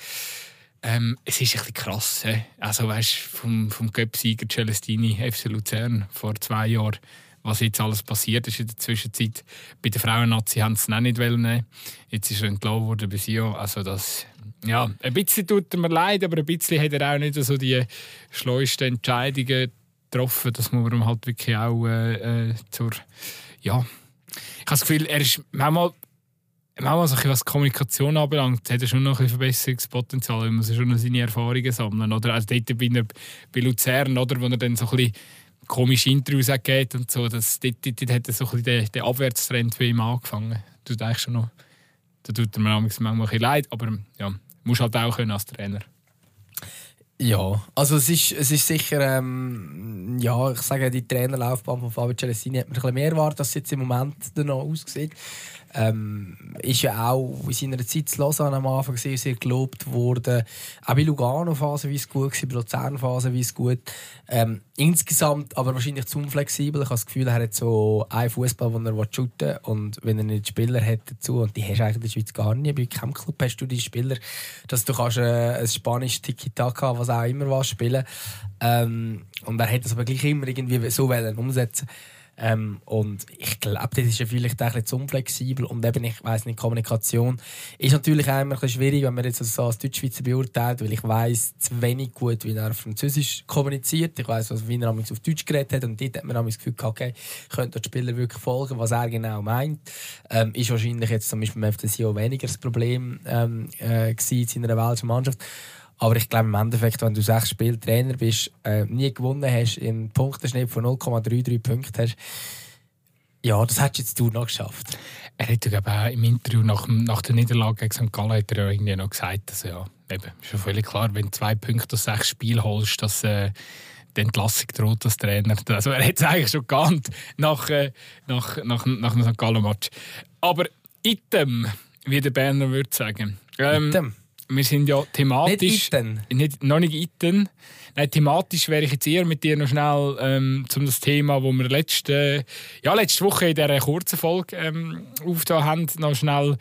Ähm, es ist ein bisschen krass. He? Also, weißt vom, vom Cup-Sieger Celestini, FC Luzern, vor zwei Jahren, was jetzt alles passiert ist in der Zwischenzeit. Bei der Frauen-Nazi haben sie es nicht nehmen Jetzt ist er entlassen worden bei Sio. Also, das, ja, ein bisschen tut mir leid, aber ein bisschen hat er auch nicht so die schleuesten Entscheidungen getroffen. Das muss man halt wirklich auch äh, äh zur. Ja. Ich habe das Gefühl, er ist manchmal Manchmal, so was Kommunikation anbelangt, hat er schon noch ein Verbesserungspotenzial. Man muss schon noch seine Erfahrungen sammeln. Oder? Also dort bei, bei Luzern, oder, wo er dann so ein komische Interviews geht und so, das, dort, dort, dort hat so ein bisschen den Abwärtstrend bei ihm angefangen. Du denkst schon noch, da tut er mir manchmal ein bisschen leid, aber ja, muss halt auch können als Trainer. Ja, also es ist, es ist sicher, ähm, ja, ich sage, die Trainerlaufbahn von Fabio Celestini hat mir ein bisschen mehr erwartet, als es jetzt im Moment noch aussieht. Ähm, ist ja auch in seiner Zeit zu Lausanne am Anfang sehr, sehr gelobt worden. Auch bei Lugano phasenweise gut, bei Luzern phasenweise gut. Ähm, insgesamt aber wahrscheinlich zu unflexibel. Ich habe das Gefühl, er hat so einen Fußball, den er shooten will. Und wenn er nicht Spieler hat dazu, und die hast du eigentlich in der Schweiz gar nicht, bei keinem Club hast du die Spieler, dass du kannst, äh, ein spanisches Tiki-Taka, was auch immer was spielen ähm, Und er hat das aber gleich immer irgendwie so umsetzen ähm, und ich glaube, das ist ja vielleicht ein bisschen zu unflexibel. Und eben, ich weiß nicht, Kommunikation ist natürlich auch immer ein bisschen schwierig, wenn man jetzt so als Deutschschweizer beurteilt, weil ich weiß zu wenig gut, wie er auf Französisch kommuniziert. Ich weiß, wie er auf Deutsch geredet hat. Und dort hat man das Gefühl, okay, könnte der Spieler wirklich folgen, was er genau meint. Ähm, ist wahrscheinlich jetzt zum Beispiel beim auch weniger das Problem ähm, äh, in seiner welschen Mannschaft. Aber ich glaube im Endeffekt, wenn du sechs Spiele Trainer bist, äh, nie gewonnen hast, einen Punktenschnitt von 0,33 Punkten hast, ja, das hättest du noch geschafft. Er hat ja auch im Interview nach, nach der Niederlage gegen St. Gallen hat er ja irgendwie noch gesagt, dass ja, eben, ist ja völlig klar, wenn du zwei Punkte aus sechs Spielen holst, dass äh, die Entlassung droht als Trainer. [laughs] Also er hat es eigentlich schon geahnt nach, äh, nach, nach, nach dem St. Gallen-Match. Aber item, wie der Berner würde sagen. Ähm, Item. Wir sind ja thematisch... Nicht Iten. Nicht, noch nicht iten. Nein, thematisch wäre ich jetzt eher mit dir noch schnell ähm, zum das Thema, wo wir letzte, ja, letzte Woche in dieser kurzen Folge ähm, aufgetan haben, noch schnell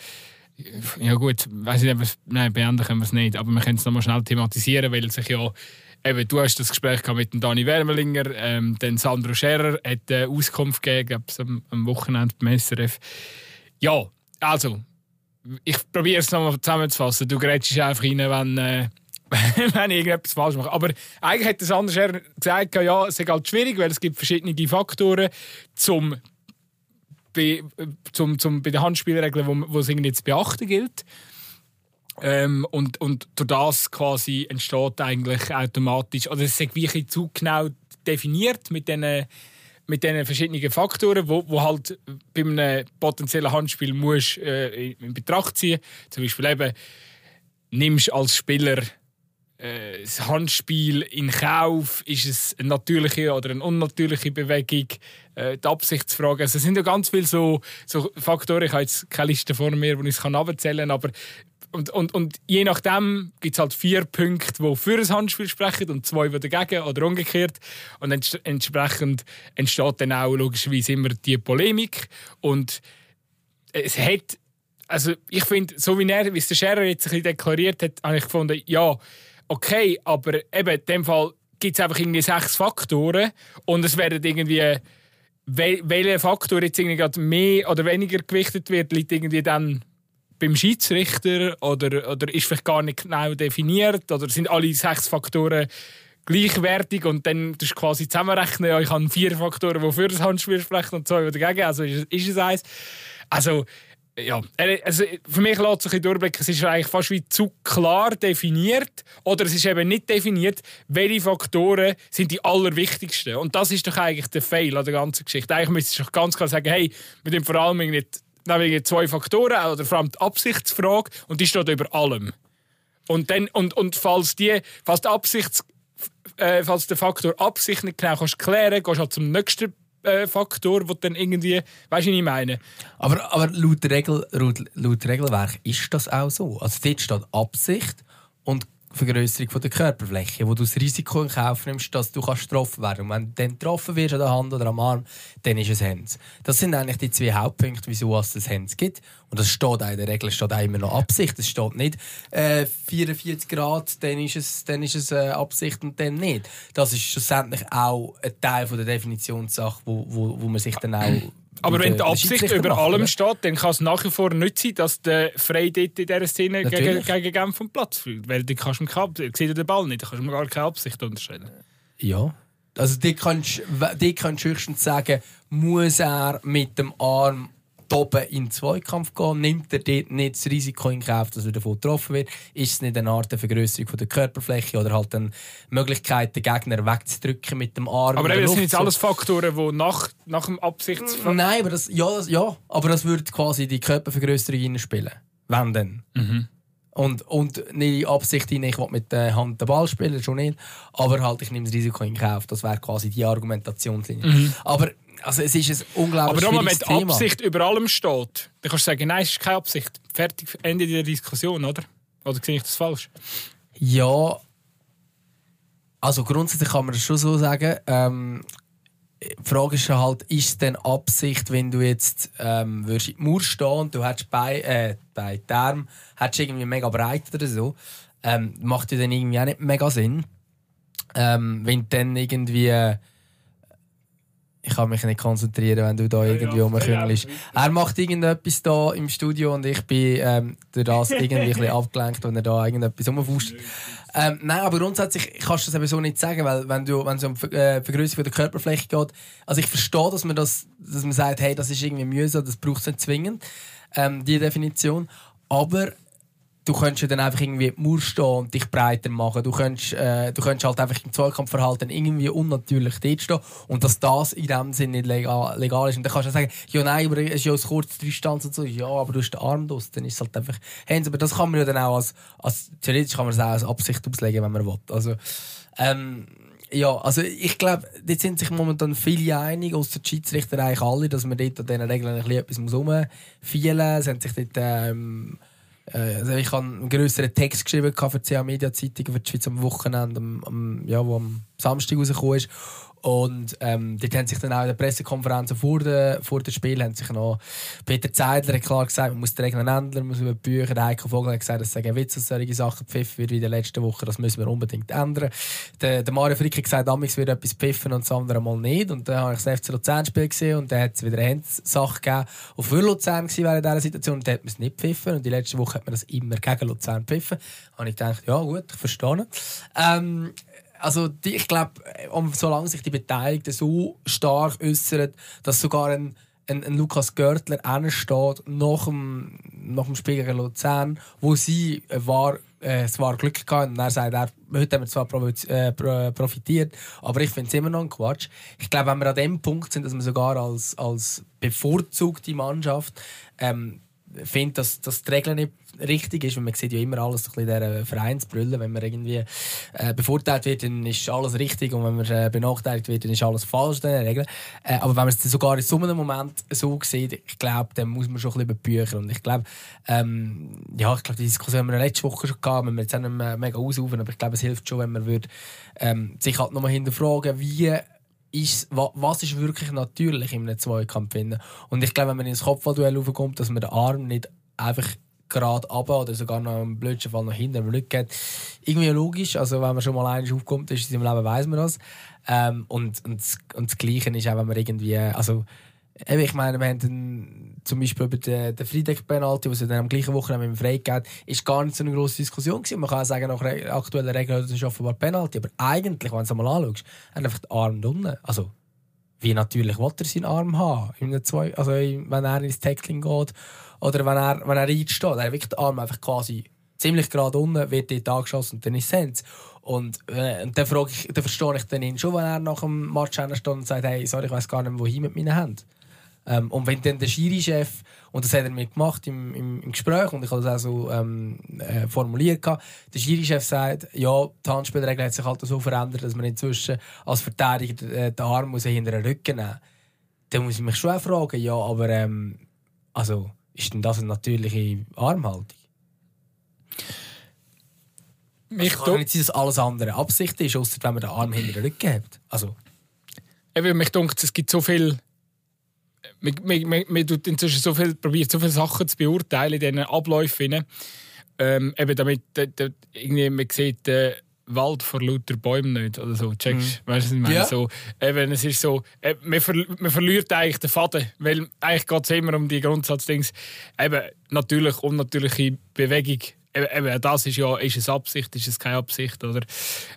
ja gut, weiß nicht, nein, beenden können wir es nicht, aber wir können es noch mal schnell thematisieren, weil sich ja Eben, du hast das Gespräch mit dem Dani Wermelinger, ähm, dann Sandro Scherer hat äh, Auskunft gegeben, am, am Wochenende beim SRF. Ja, also, ich probiere es nochmal zusammenzufassen. Du grätschst einfach rein, wenn, äh, [laughs] wenn ich irgendetwas falsch mache. Aber eigentlich hat Sandro Scherer gesagt, ja, es ist halt schwierig, weil es gibt verschiedene Faktoren zum bei, zum, zum, bei den Handspielregeln, wo, wo es irgendwie zu beachten gilt. Ähm, und, und durch das quasi entsteht eigentlich automatisch, oder es ist wirklich zu genau definiert mit diesen mit diesen verschiedenen Faktoren, wo, wo halt bei einem potenziellen Handspiel musst, äh, in Betracht ziehen Zum Beispiel eben, nimmst als Spieler äh, das Handspiel in Kauf? Ist es eine natürliche oder eine unnatürliche Bewegung? Äh, die Absichtsfrage. Also es sind ja ganz viele so, so Faktoren. Ich habe jetzt keine Liste vor mir, wo ich es kann, aber und, und, und je nachdem gibt es halt vier Punkte, die für ein Handspiel sprechen und zwei, die dagegen oder umgekehrt. Und ents entsprechend entsteht dann auch logischerweise immer die Polemik. Und es hat, also ich finde, so wie er, wie es der Scherer jetzt ein bisschen deklariert hat, habe ich gefunden, ja, okay, aber eben in dem Fall gibt es einfach irgendwie sechs Faktoren und es werden irgendwie, wel welcher Faktor jetzt irgendwie mehr oder weniger gewichtet wird, liegt irgendwie dann beim Schiedsrichter oder, oder ist vielleicht gar nicht genau definiert oder sind alle sechs Faktoren gleichwertig und dann du quasi zusammenrechnen, ja, ich habe vier Faktoren, die für das Handspiel sprechen und zwei, die dagegen, also ist, ist es eins. Also, ja, also für mich lässt sich ein durchblicken, es ist eigentlich fast wie zu klar definiert oder es ist eben nicht definiert, welche Faktoren sind die allerwichtigsten. Und das ist doch eigentlich der Fail an der ganzen Geschichte. Eigentlich müsstest du doch ganz klar sagen, hey, mit dem vor allem irgendwie wir zwei Faktoren oder vor allem die Absichtsfrage und die steht über allem. Und, dann, und, und falls, die, falls, der Absichts, äh, falls der Faktor Absicht nicht genau kannst klären, gehst du halt zum nächsten äh, Faktor, wo dann irgendwie, weißt du, was ich meine? Aber, aber laut, Regel, laut, laut Regelwerk ist das auch so. Also dort steht Absicht und Vergrößerung der Körperfläche, wo du das Risiko in Kauf nimmst, dass du kannst getroffen werden. Und wenn du dann getroffen wirst an der Hand oder am Arm, dann ist es Hands. Das sind eigentlich die zwei Hauptpunkte, wieso es das Hands gibt. Und das steht auch in der Regel steht auch immer noch Absicht. Es steht nicht äh, 44 Grad, dann ist es, dann ist es äh, Absicht und dann nicht. Das ist schlussendlich auch ein Teil von der Definitionssache, wo, wo, wo man sich dann auch Aber wenn die Absicht über macht, allem oder? steht, dann kann es nach wie vor nicht sein, dass der Frey dort in dieser Szene gegen, Natürlich. gegen Genf vom Platz fliegt. Weil du kannst ihm keine Absicht, sieht den Ball nicht, da kannst du ihm gar keine Absicht unterstellen. Ja. Also die kannst die kannst du höchstens sagen, muss er mit dem Arm oben in den Zweikampf gehen, nimmt er dort nicht das Risiko in Kauf, dass er davon getroffen wird, ist es nicht eine Art der Vergrößerung von der Körperfläche oder halt eine Möglichkeit, den Gegner wegzudrücken mit dem Arm. Aber das sind jetzt alles Faktoren, die nach, nach dem Absichtsfall. Nein, aber das, ja, das, ja, aber das würde quasi die Körpervergrößerung spielen. Wenn denn. Und, und nicht die Absicht hinein, ich will mit der Hand den Ball spielen, schon nicht. Aber halt, ich nehme das Risiko in Kauf. Das wäre quasi die Argumentationslinie. Aber also, es ist ein unglaublich Aber nochmal, wenn schwieriges die. Absicht über allem steht, dann kannst du sagen, nein, es ist keine Absicht. Fertig, Ende der Diskussion, oder? Oder sehe ich das falsch? Ja, also grundsätzlich kann man das schon so sagen. Ähm, die Frage ist halt, ist es denn Absicht, wenn du jetzt ähm, würdest in die Mauer stehen und du hättest bei, äh, bei Arme hättest irgendwie mega breit oder so, ähm, macht ja dann irgendwie auch nicht mega Sinn. Ähm, wenn du dann irgendwie ich kann mich nicht konzentrieren, wenn du da irgendwie ja, rumküngelst. Er macht irgendetwas da im Studio und ich bin ähm, durch das [laughs] irgendwie ein bisschen abgelenkt, wenn er da irgendetwas rumfuscht. Ähm, nein, aber grundsätzlich kannst du das eben so nicht sagen, weil wenn du wenn es um äh, Vergrößerung der Körperfläche geht, also ich verstehe, dass man das, dass man sagt, hey, das ist irgendwie mühsam, das braucht es nicht zwingend, ähm, die Definition, aber du könntest ja dann einfach irgendwie im Mauer stehen und dich breiter machen. Du könntest, äh, du könntest halt einfach im Zweikampfverhalten irgendwie unnatürlich dort stehen und dass das in dem Sinne nicht legal, legal ist. Und dann kannst du sagen, ja nein, aber es ist ja aus kurzer Distanz und so. Ja, aber du hast den Arm draus, dann ist es halt einfach Hands. Aber das kann man ja dann auch als, als theoretisch kann man es auch als Absicht auslegen, wenn man will. Also, ähm, ja, also ich glaube, dort sind sich momentan viele einig, außer die Schiedsrichter eigentlich alle, dass man dort an diesen Regeln ein bisschen etwas rumfeilen muss. Sie haben sich dort, ähm, äh, also ich habe einen grösseren Text geschrieben für die CA Media Zeitung für die Schweiz am Wochenende, am, am, ja, wo am Samstag rausgekommen ist. Und ähm, dort haben sich dann auch in der Pressekonferenz vor dem vor Spiel haben sich noch Peter Zeidler hat klar gesagt, man muss die Regeln ändern, man muss über die Bücher. Der Heiko Vogel hat gesagt, es sagen Witz, dass solche Sachen pfiffen wird wie in der letzten Woche, das müssen wir unbedingt ändern. Der, der Mario Frick hat gesagt, damals wird etwas pfiffen und das andere mal nicht. Und dann habe ich das FC Luzern-Spiel gesehen und dann hat es wieder eine Handsache gegeben, die für Luzern war während dieser Situation und dann hat man es nicht pfiffen. Und die letzte Woche hat man das immer gegen Luzern pfiffen. Da habe ich gedacht, ja gut, ich verstehe. Ähm, also ich glaube, solange sich die Beteiligten so stark äußern, dass sogar ein, ein, ein Lukas Görtler steht nach dem, nach dem Spiel gegen Luzern, wo sie war, äh, es war Glück gehabt und er sagt, er, heute haben wir zwar äh, profitiert, aber ich finde es immer noch ein Quatsch. Ich glaube, wenn wir an dem Punkt sind, dass wir sogar als, als bevorzugte Mannschaft ähm, finde, dass, dass die Regeln nicht richtig ist, weil man sieht ja immer alles in dieser Vereinsbrille. Wenn man irgendwie äh, bevorteilt wird, dann ist alles richtig und wenn man äh, benachteiligt wird, dann ist alles falsch in Regeln. Äh, aber wenn man es sogar in so einem Moment so sieht, ich glaube, dann muss man schon ein bisschen über Bücher und ich glaube, ähm, ja, ich glaube, die Diskussion haben wir letzte Woche schon gehabt, wir jetzt auch nicht mehr mega ausrufen, aber ich glaube, es hilft schon, wenn man würde, ähm, sich halt nochmal hinterfragen, wie ist, was ist wirklich natürlich in einem Zweikampf finden. Und ich glaube, wenn man ins Kopfballduell raufkommt, dass man den Arm nicht einfach gerade ab oder sogar noch im blödsten Fall nach hinten im Rücken geht. Irgendwie logisch, also wenn man schon mal eins aufkommt, ist es im Leben, weiß man das. Ähm, und, und, und das Gleiche ist auch, wenn man irgendwie, also ich meine, wir haben zum Beispiel über den, den Friedeck-Penalty, was dann am gleichen Wochenende mit dem Freigeld ist gar nicht so eine grosse Diskussion gewesen. Man kann sagen, nach aktuellen Regeln, ist offenbar Penalty. Aber eigentlich, wenn du es mal anschaust, hat einfach den Arm unten. Also, wie natürlich will er seinen Arm haben, zwei, also wenn er ins Tackling geht oder wenn er, wenn er reinsteht. Er wirklich den Arm einfach quasi ziemlich gerade unten, wird dort angeschossen und dann ist es und, äh, und dann, frage ich, dann verstehe ich dann ihn schon, wenn er nach dem Match steht und sagt, hey, sorry, ich weiß gar nicht, wohin mit meinen Händen. Ähm, und wenn dann der Schiri-Chef, und das hat er mir gemacht im, im, im Gespräch, und ich habe das auch so ähm, äh, formuliert, der Schiri-Chef sagt, ja, die Handspielregel hat sich halt so verändert, dass man inzwischen als Verteidiger den, äh, den Arm muss hinter den Rücken nehmen muss. Dann muss ich mich schon fragen, ja, aber ähm, also, ist denn das eine natürliche Armhaltung? Ich also kann nicht sein, dass alles andere Absicht ist, außer wenn man den Arm hinter den Rücken hat. Also. Eben, mich denkt, es gibt so viel man, man, man, tut inzwischen so viel, probiert so viele Sachen zu beurteilen in diesen Abläufen. Ähm, eben damit äh, irgendwie, man sieht den Wald vor lauter Bäumen nicht oder so. Checkst mhm. weißt du, was ich meine? Ja. So, eben, es ist so, äh, man, ver, man verliert eigentlich den Faden, weil eigentlich geht es immer um die Grundsatzdings. Eben, natürlich, unnatürliche Bewegung eben, das ist ja ist es Absicht, ist es keine Absicht, oder?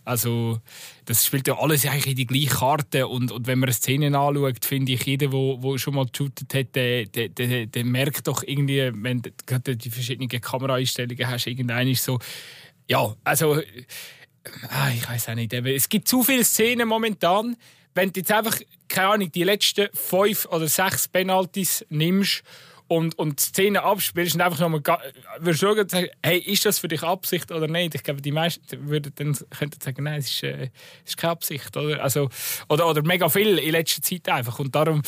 Also das spielt ja alles eigentlich in die gleiche Karte und, und wenn man eine Szene anschaut, finde ich, jeder, der schon mal geshootet hat, der, der, der, der, merkt doch irgendwie, wenn du die verschiedenen Kameraeinstellungen hast, irgendein ist so, ja, also ah, ich weiß auch nicht, es gibt zu viele Szenen momentan, wenn du jetzt einfach, keine Ahnung, die letzten fünf oder sechs Penalties nimmst und, und die Szene abspielst und einfach nochmal würdest schauen und sagen, hey, ist das für dich Absicht oder nicht? Ich glaube, die meisten würden dann, könnten sagen, nein, es ist, äh, es ist keine Absicht. Oder? Also, oder, oder mega viel in letzter Zeit einfach. Und darum,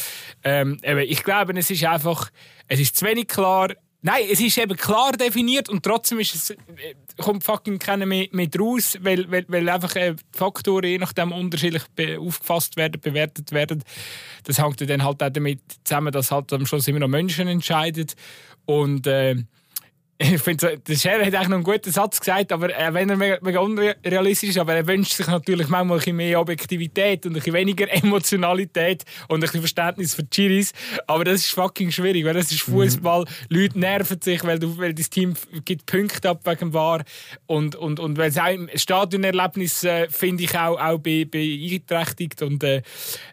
ähm, eben, ich glaube, es ist einfach, es ist zu wenig klar, Nein, es ist eben klar definiert und trotzdem ist es, äh, kommt fucking keiner mehr, mehr raus, weil, weil, weil einfach äh, Faktoren je nachdem unterschiedlich aufgefasst werden, bewertet werden. Das hängt dann halt auch damit zusammen, dass halt am Schluss immer noch Menschen entscheiden. Und äh, ich finde, der Scherer hat eigentlich noch einen guten Satz gesagt, aber äh, wenn er mega, mega, unrealistisch ist, aber er wünscht sich natürlich manchmal ein bisschen mehr Objektivität und ein bisschen weniger [laughs] Emotionalität und ein bisschen Verständnis für Chiris. Aber das ist fucking schwierig, weil das ist Fußball. Mhm. Leute nerven sich, weil, du, weil das Team gibt Punkte ab wegen War und und und weil es auch im Stadionerlebnis äh, finde ich auch auch beeinträchtigt und äh,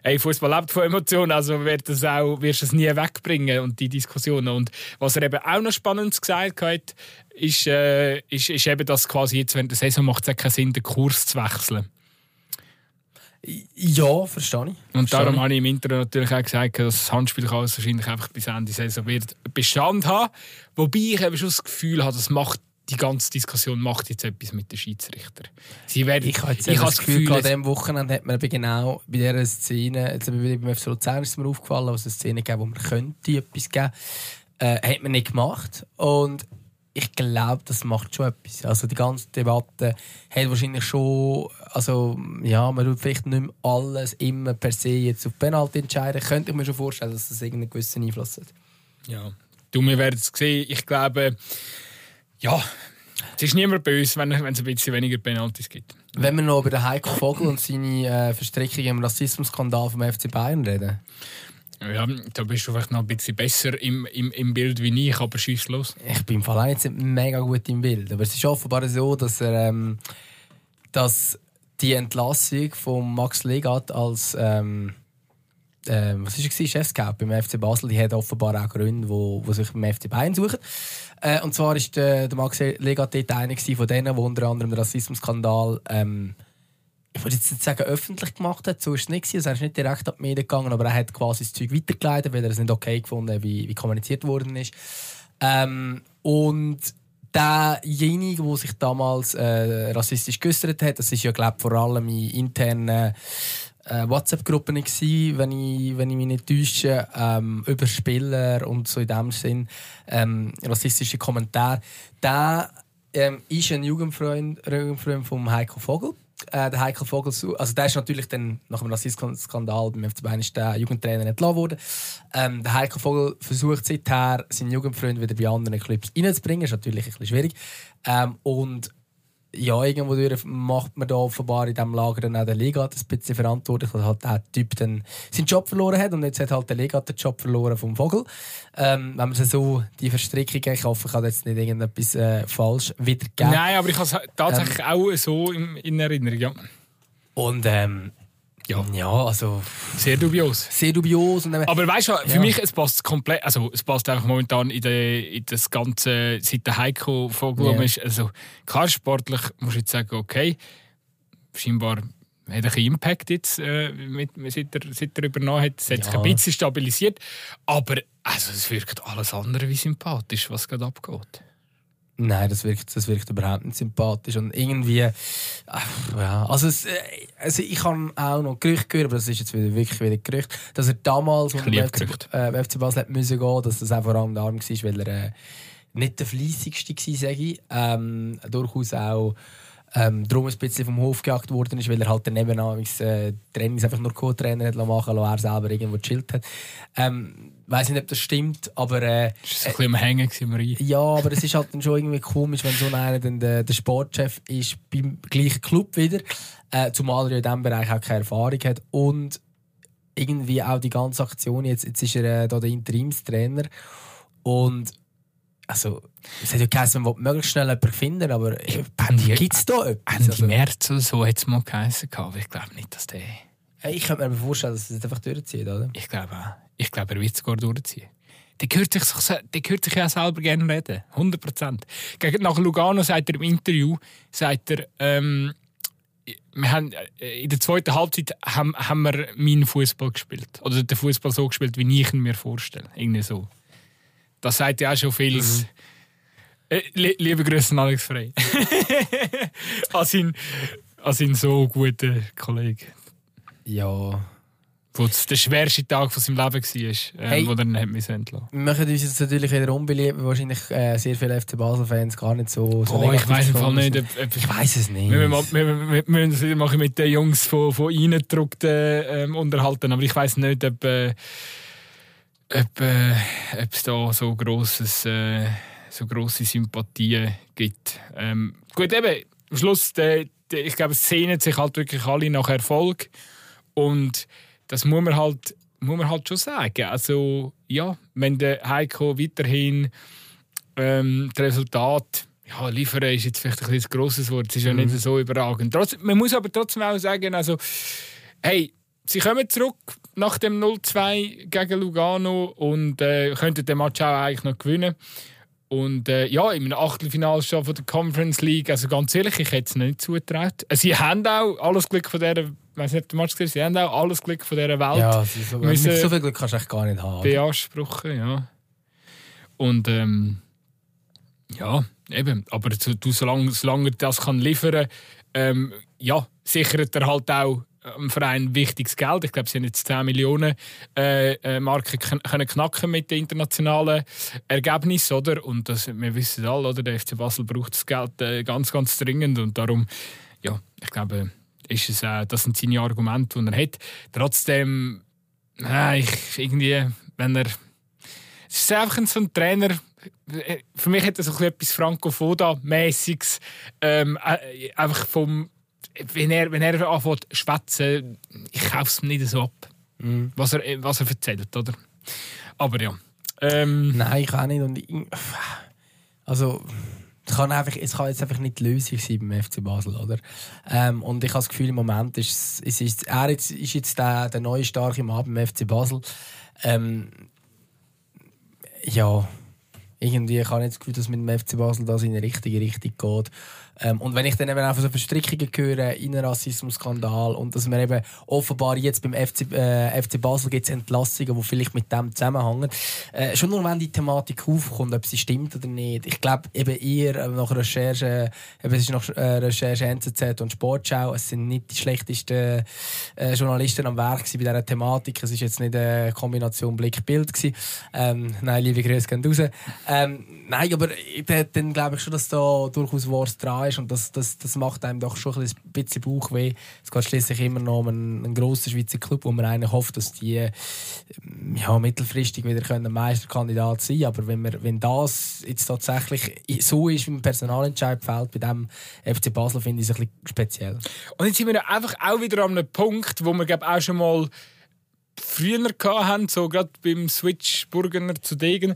hey, Fußball lebt von Emotionen, also wird das auch wirst du es nie wegbringen und die Diskussionen und was er eben auch noch spannend gesagt hat gesagt, ist, äh, ist, ist eben, dass quasi jetzt während der Saison macht es keinen Sinn, den Kurs zu wechseln. Ja, verstehe ich. Und darum ich. habe ich im Intro natürlich auch gesagt, dass das Handspiel kann wahrscheinlich einfach bis Ende Saison wird Bestand haben. Wobei ich eben schon das Gefühl habe, das macht die ganze Diskussion macht jetzt etwas mit den Schiedsrichtern. Sie werden, Ich habe jetzt ich habe das Gefühl, an diesem Wochenende hat man genau bei dieser Szene, jetzt eben beim FC Luzern ist mir aufgefallen, was es eine Szene gegeben, wo man könnte etwas geben, äh, hat man nicht gemacht. Und ich glaube, das macht schon etwas. Also die ganze Debatte hat wahrscheinlich schon, also ja, man tut vielleicht nicht mehr alles immer per se jetzt auf Penalty entscheiden. Könnte ich mir schon vorstellen, dass das irgendeinen gewissen Einfluss hat. Ja, du, wir werden es sehen. Ich glaube, ja, es ist niemand böse, wenn, wenn es ein bisschen weniger Penalties gibt. Wenn wir noch über den Heiko Vogel und seine äh, Verstrickung im Rassismusskandal vom FC Bayern reden. Ja, da bist du vielleicht noch ein bisschen besser im, im, im Bild wie ich, aber schieß los. Ich bin Fall auch jetzt nicht mega gut im Bild. Aber es ist offenbar so, dass er ähm, dass die Entlassung von Max Legat als ähm, ähm, was ist Chefscout beim FC Basel, die hat offenbar auch Gründe, wo, wo sich beim FC Bayern suchen. Äh, und zwar ist der, der Max Legat dort einer von denen, der unter anderem den Rassismusskandal ähm, ich würde jetzt nicht sagen öffentlich gemacht hat, so ist es nicht. Also er ist nicht direkt an die Medien gegangen, aber er hat quasi das Zeug weitergeleitet, weil er es nicht okay gefunden hat, wie, wie kommuniziert worden ist. Ähm, und derjenige, der sich damals äh, rassistisch geäußert hat, das ist ja glaube vor allem in internen äh, WhatsApp-Gruppen wenn ich, wenn ich mich nicht täusche, ähm, über Spieler und so in dem Sinn ähm, rassistische Kommentare. Der ähm, ist ein Jugendfreund, Jugendfreund von Heiko Vogel. Äh, der Heiko Vogel, also der ist natürlich dann nach dem Rassismusskandal beim FC Bayern ist der Jugendtrainer entlassen worden. Ähm, der Heiko Vogel versucht seither seinen Jugendfreund wieder bei anderen Clubs reinzubringen. Ist natürlich ein bisschen schwierig. Ähm, und ja, irgendwo durch macht man da offenbar in diesem Lager dann auch der Legat ein bisschen verantwortlich, weil halt der Typ dann seinen Job verloren hat und jetzt hat halt der Legat den Job verloren vom Vogel. Ähm, wenn man so die Verstrickungen, ich hoffe, ich habe jetzt nicht irgendetwas äh, falsch wiedergegeben. Nein, aber ich habe es tatsächlich auch so in, in Erinnerung. Ja. Und ähm, Ja. ja, also Sehr dubios. sehr dubios. Aber weißt du, für Ja. mich es passt komplett, also es passt einfach momentan in, de, in das ganze, seit der Heiko yeah. ist. Also klar, sportlich musst du jetzt sagen, okay, scheinbar hat ein bisschen Impact jetzt, äh, mit, seit, er, seit er übernommen hat. Es hat sich Ja. ein bisschen stabilisiert, aber also, es wirkt alles andere wie sympathisch, was gerade abgeht. Nein, das wirkt, das wirkt überhaupt nicht sympathisch. Und irgendwie. Ach, ja, also, es, äh, also ich habe auch noch Gerüchte gehört, aber das ist jetzt wieder, wirklich wieder Gerücht, dass er damals unter dem FC, äh, FC Basel hat müssen gehen, dass das auch vor allem darum war, weil er äh, nicht der fleissigste war, sage ich. Ähm, durchaus auch ähm, darum ein bisschen vom Hof gejagt worden ist, weil er halt daneben äh, Trainings einfach nur Co-Trainer hat machen lassen, er selber irgendwo gechillt hat. Ähm, weiß nicht, ob das stimmt, aber äh, Es war ein bisschen am Hängen ja, aber es ist halt dann schon irgendwie komisch, wenn so einer dann der, der Sportchef ist beim gleichen Club wieder, äh, zumal er in diesem Bereich auch keine Erfahrung hat und irgendwie auch die ganze Aktion, jetzt, jetzt ist er äh, da der Interimstrainer und also, es hat ja geheißen, man will möglichst schnell jemanden finden, aber äh, gibt es da etwas? Ende Also, März oder so hat es mal geheißen. aber Ich glaube nicht, dass der. hey, ich könnte mir vorstellen, dass es einfach durchzieht, oder? Ich glaube auch. Ich glaube, er wird es sogar durchziehen. Der hört sich, der hört sich ja selber gerne reden. 100 Prozent. Nach Lugano sagt er im Interview, sagt er, ähm, wir haben, äh, in der zweiten Halbzeit haben, haben wir meinen Fußball gespielt. Oder den Fußball so gespielt, wie ich ihn mir vorstelle. Irgendwie so. Das sagt ja auch schon vieles. Äh, li liebe Grüße an Alex Frey. [laughs] an, seinen, an seinen so guten Kollegen. Ja. Wo es der schwerste Tag von seinem Leben war, äh, Hey. wo er ihn hat müssen entlassen Wir machen uns jetzt natürlich wieder unbeliebt, wahrscheinlich äh, sehr viele FC Basel-Fans gar nicht so, so Oh, ich weiß im Fall nicht, ob, ob Ich weiß es nicht. wir, müssen- wir, wir, wir müssen es wieder machen mit den Jungs von, von reingedruckten ähm, unterhalten, aber ich weiß nicht, ob, äh, ob, äh, es da so grosses, äh, so grosse Sympathien gibt. Ähm, gut, eben, am Schluss, der, der, ich glaube, es sehnen sich halt wirklich alle nach Erfolg und das muss man halt, muss man halt schon sagen. Also, ja, wenn der Heiko weiterhin ähm, das Resultat ja, liefern ist jetzt vielleicht ein bisschen grosses Wort, es ist ja nicht so überragend. Trotz, man muss aber trotzdem auch sagen, also, hey, sie kommen zurück nach dem 0-2 gegen Lugano und äh, könnten den Match auch eigentlich noch gewinnen. und äh, ja, im Achtelfinale schon von der Conference League. Also ganz ehrlich, ich hätte es nicht zugetraut. Äh, sie haben auch alles Glück von dieser, weiß nicht, der Match gesehen, sie haben auch alles Glück von dieser Welt. Ja, so, müssen, so viel Glück kannst du echt gar nicht haben. Beanspruchen, ja. Und ähm, ja, eben. Aber du, solange, solange er das kann liefern, ähm, ja, sichert er halt auch im Verein wichtiges Geld. Ich glaube, sie haben jetzt 10 Millionen äh, äh, Marken können knacken mit den internationalen Ergebnissen, oder? Und das, wir wissen alle, oder? Der FC Basel braucht das Geld äh, ganz, ganz dringend und darum, ja, ich glaube, ist es, äh, das sind seine Argumente, die er hat. Trotzdem, äh, ich irgendwie, wenn er, es ist einfach so ein Trainer. Äh, für mich hat er so etwas Franco Foda-mäßiges, ähm, äh, einfach vom wenn er, wenn er anfängt zu schwätzen, ich kaufe es nicht so ab, mhm. was, er, was er erzählt, oder? Aber ja. Ähm, Nein, ich auch nicht. Und ich, also, es kann, einfach, es kann jetzt einfach nicht die Lösung sein beim FC Basel, oder? Ähm, und ich habe das Gefühl, im Moment ist, es ist er jetzt, ist jetzt der, der neue starke Mann beim FC Basel. Ähm, ja, irgendwie habe ich das Gefühl, dass mit dem FC Basel das in die richtige Richtung geht. Ähm, und wenn ich dann eben einfach so Verstrickungen höre in einen Rassismusskandal und dass man eben offenbar jetzt beim FC, äh, FC Basel gibt es Entlassungen, die vielleicht mit dem zusammenhängen. Äh, schon nur wenn die Thematik aufkommt, ob sie stimmt oder nicht. Ich glaube eben eher äh, nach Recherche, eben, es ist nach äh, Recherche NZZ und Sportschau, es sind nicht die schlechtesten äh, Journalisten am Werk bei dieser Thematik. Es ist jetzt nicht eine Kombination Blick-Bild Ähm, nein, liebe Grüße gehen raus. Ähm, nein, aber dann glaube ich schon, dass da durchaus was dran ist und das, das, das macht einem doch schon ein bisschen Bauchweh. Es geht schließlich immer noch um einen, einen grossen Schweizer Club, wo man eigentlich hofft, dass die ähm, ja, mittelfristig wieder können Meisterkandidat sein können. Aber wenn, wir, wenn das jetzt tatsächlich so ist, wie ein Personalentscheid fällt bei dem FC Basel, finde ich es ein bisschen speziell. Und jetzt sind wir einfach auch wieder an einem Punkt, wo wir glaube auch schon mal früher hatten, so gerade beim Switch Burgener zu Degen,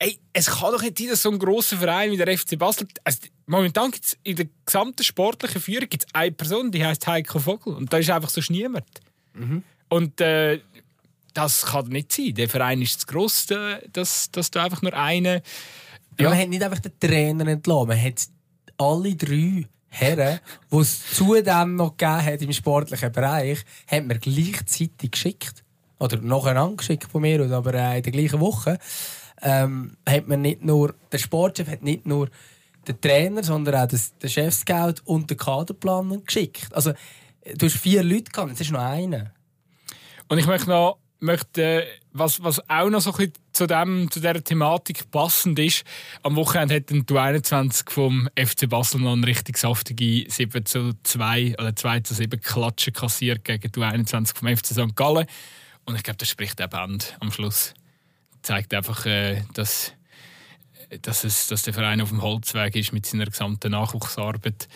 Ey, es kann doch nicht sein, dass so ein grosser Verein wie der FC Basel. Also, momentan gibt es in der gesamten sportlichen Führung gibt's eine Person, die heißt Heiko Vogel. Und da ist einfach so niemand. Mhm. Und äh, das kann nicht sein. Der Verein ist zu gross, äh, dass, dass du einfach nur einen. Ja. man hat nicht einfach den Trainer entlassen, man hat alle drei Herren, die es zudem noch gegeben hat im sportlichen Bereich, hat man gleichzeitig geschickt. Oder nacheinander geschickt von mir, aber äh, in der gleichen Woche ähm, hat man nicht nur, der Sportchef hat nicht nur den Trainer, sondern auch den Chefscout und den Kaderplaner geschickt. Also, du hast vier Leute gehabt, jetzt ist noch einer. Und ich möchte noch, möchte, was, was auch noch so ein zu, dem, zu dieser Thematik passend ist, am Wochenende hat dann die 21 vom FC Basel noch eine richtig saftige 7 zu 2 oder 2 zu 7 Klatschen kassiert gegen die 21 vom FC St. Gallen. Und ich glaube, das spricht der Band am Schluss zeigt einfach, äh, dass, dass, es, dass der Verein auf dem Holzweg ist mit seiner gesamten Nachwuchsarbeit.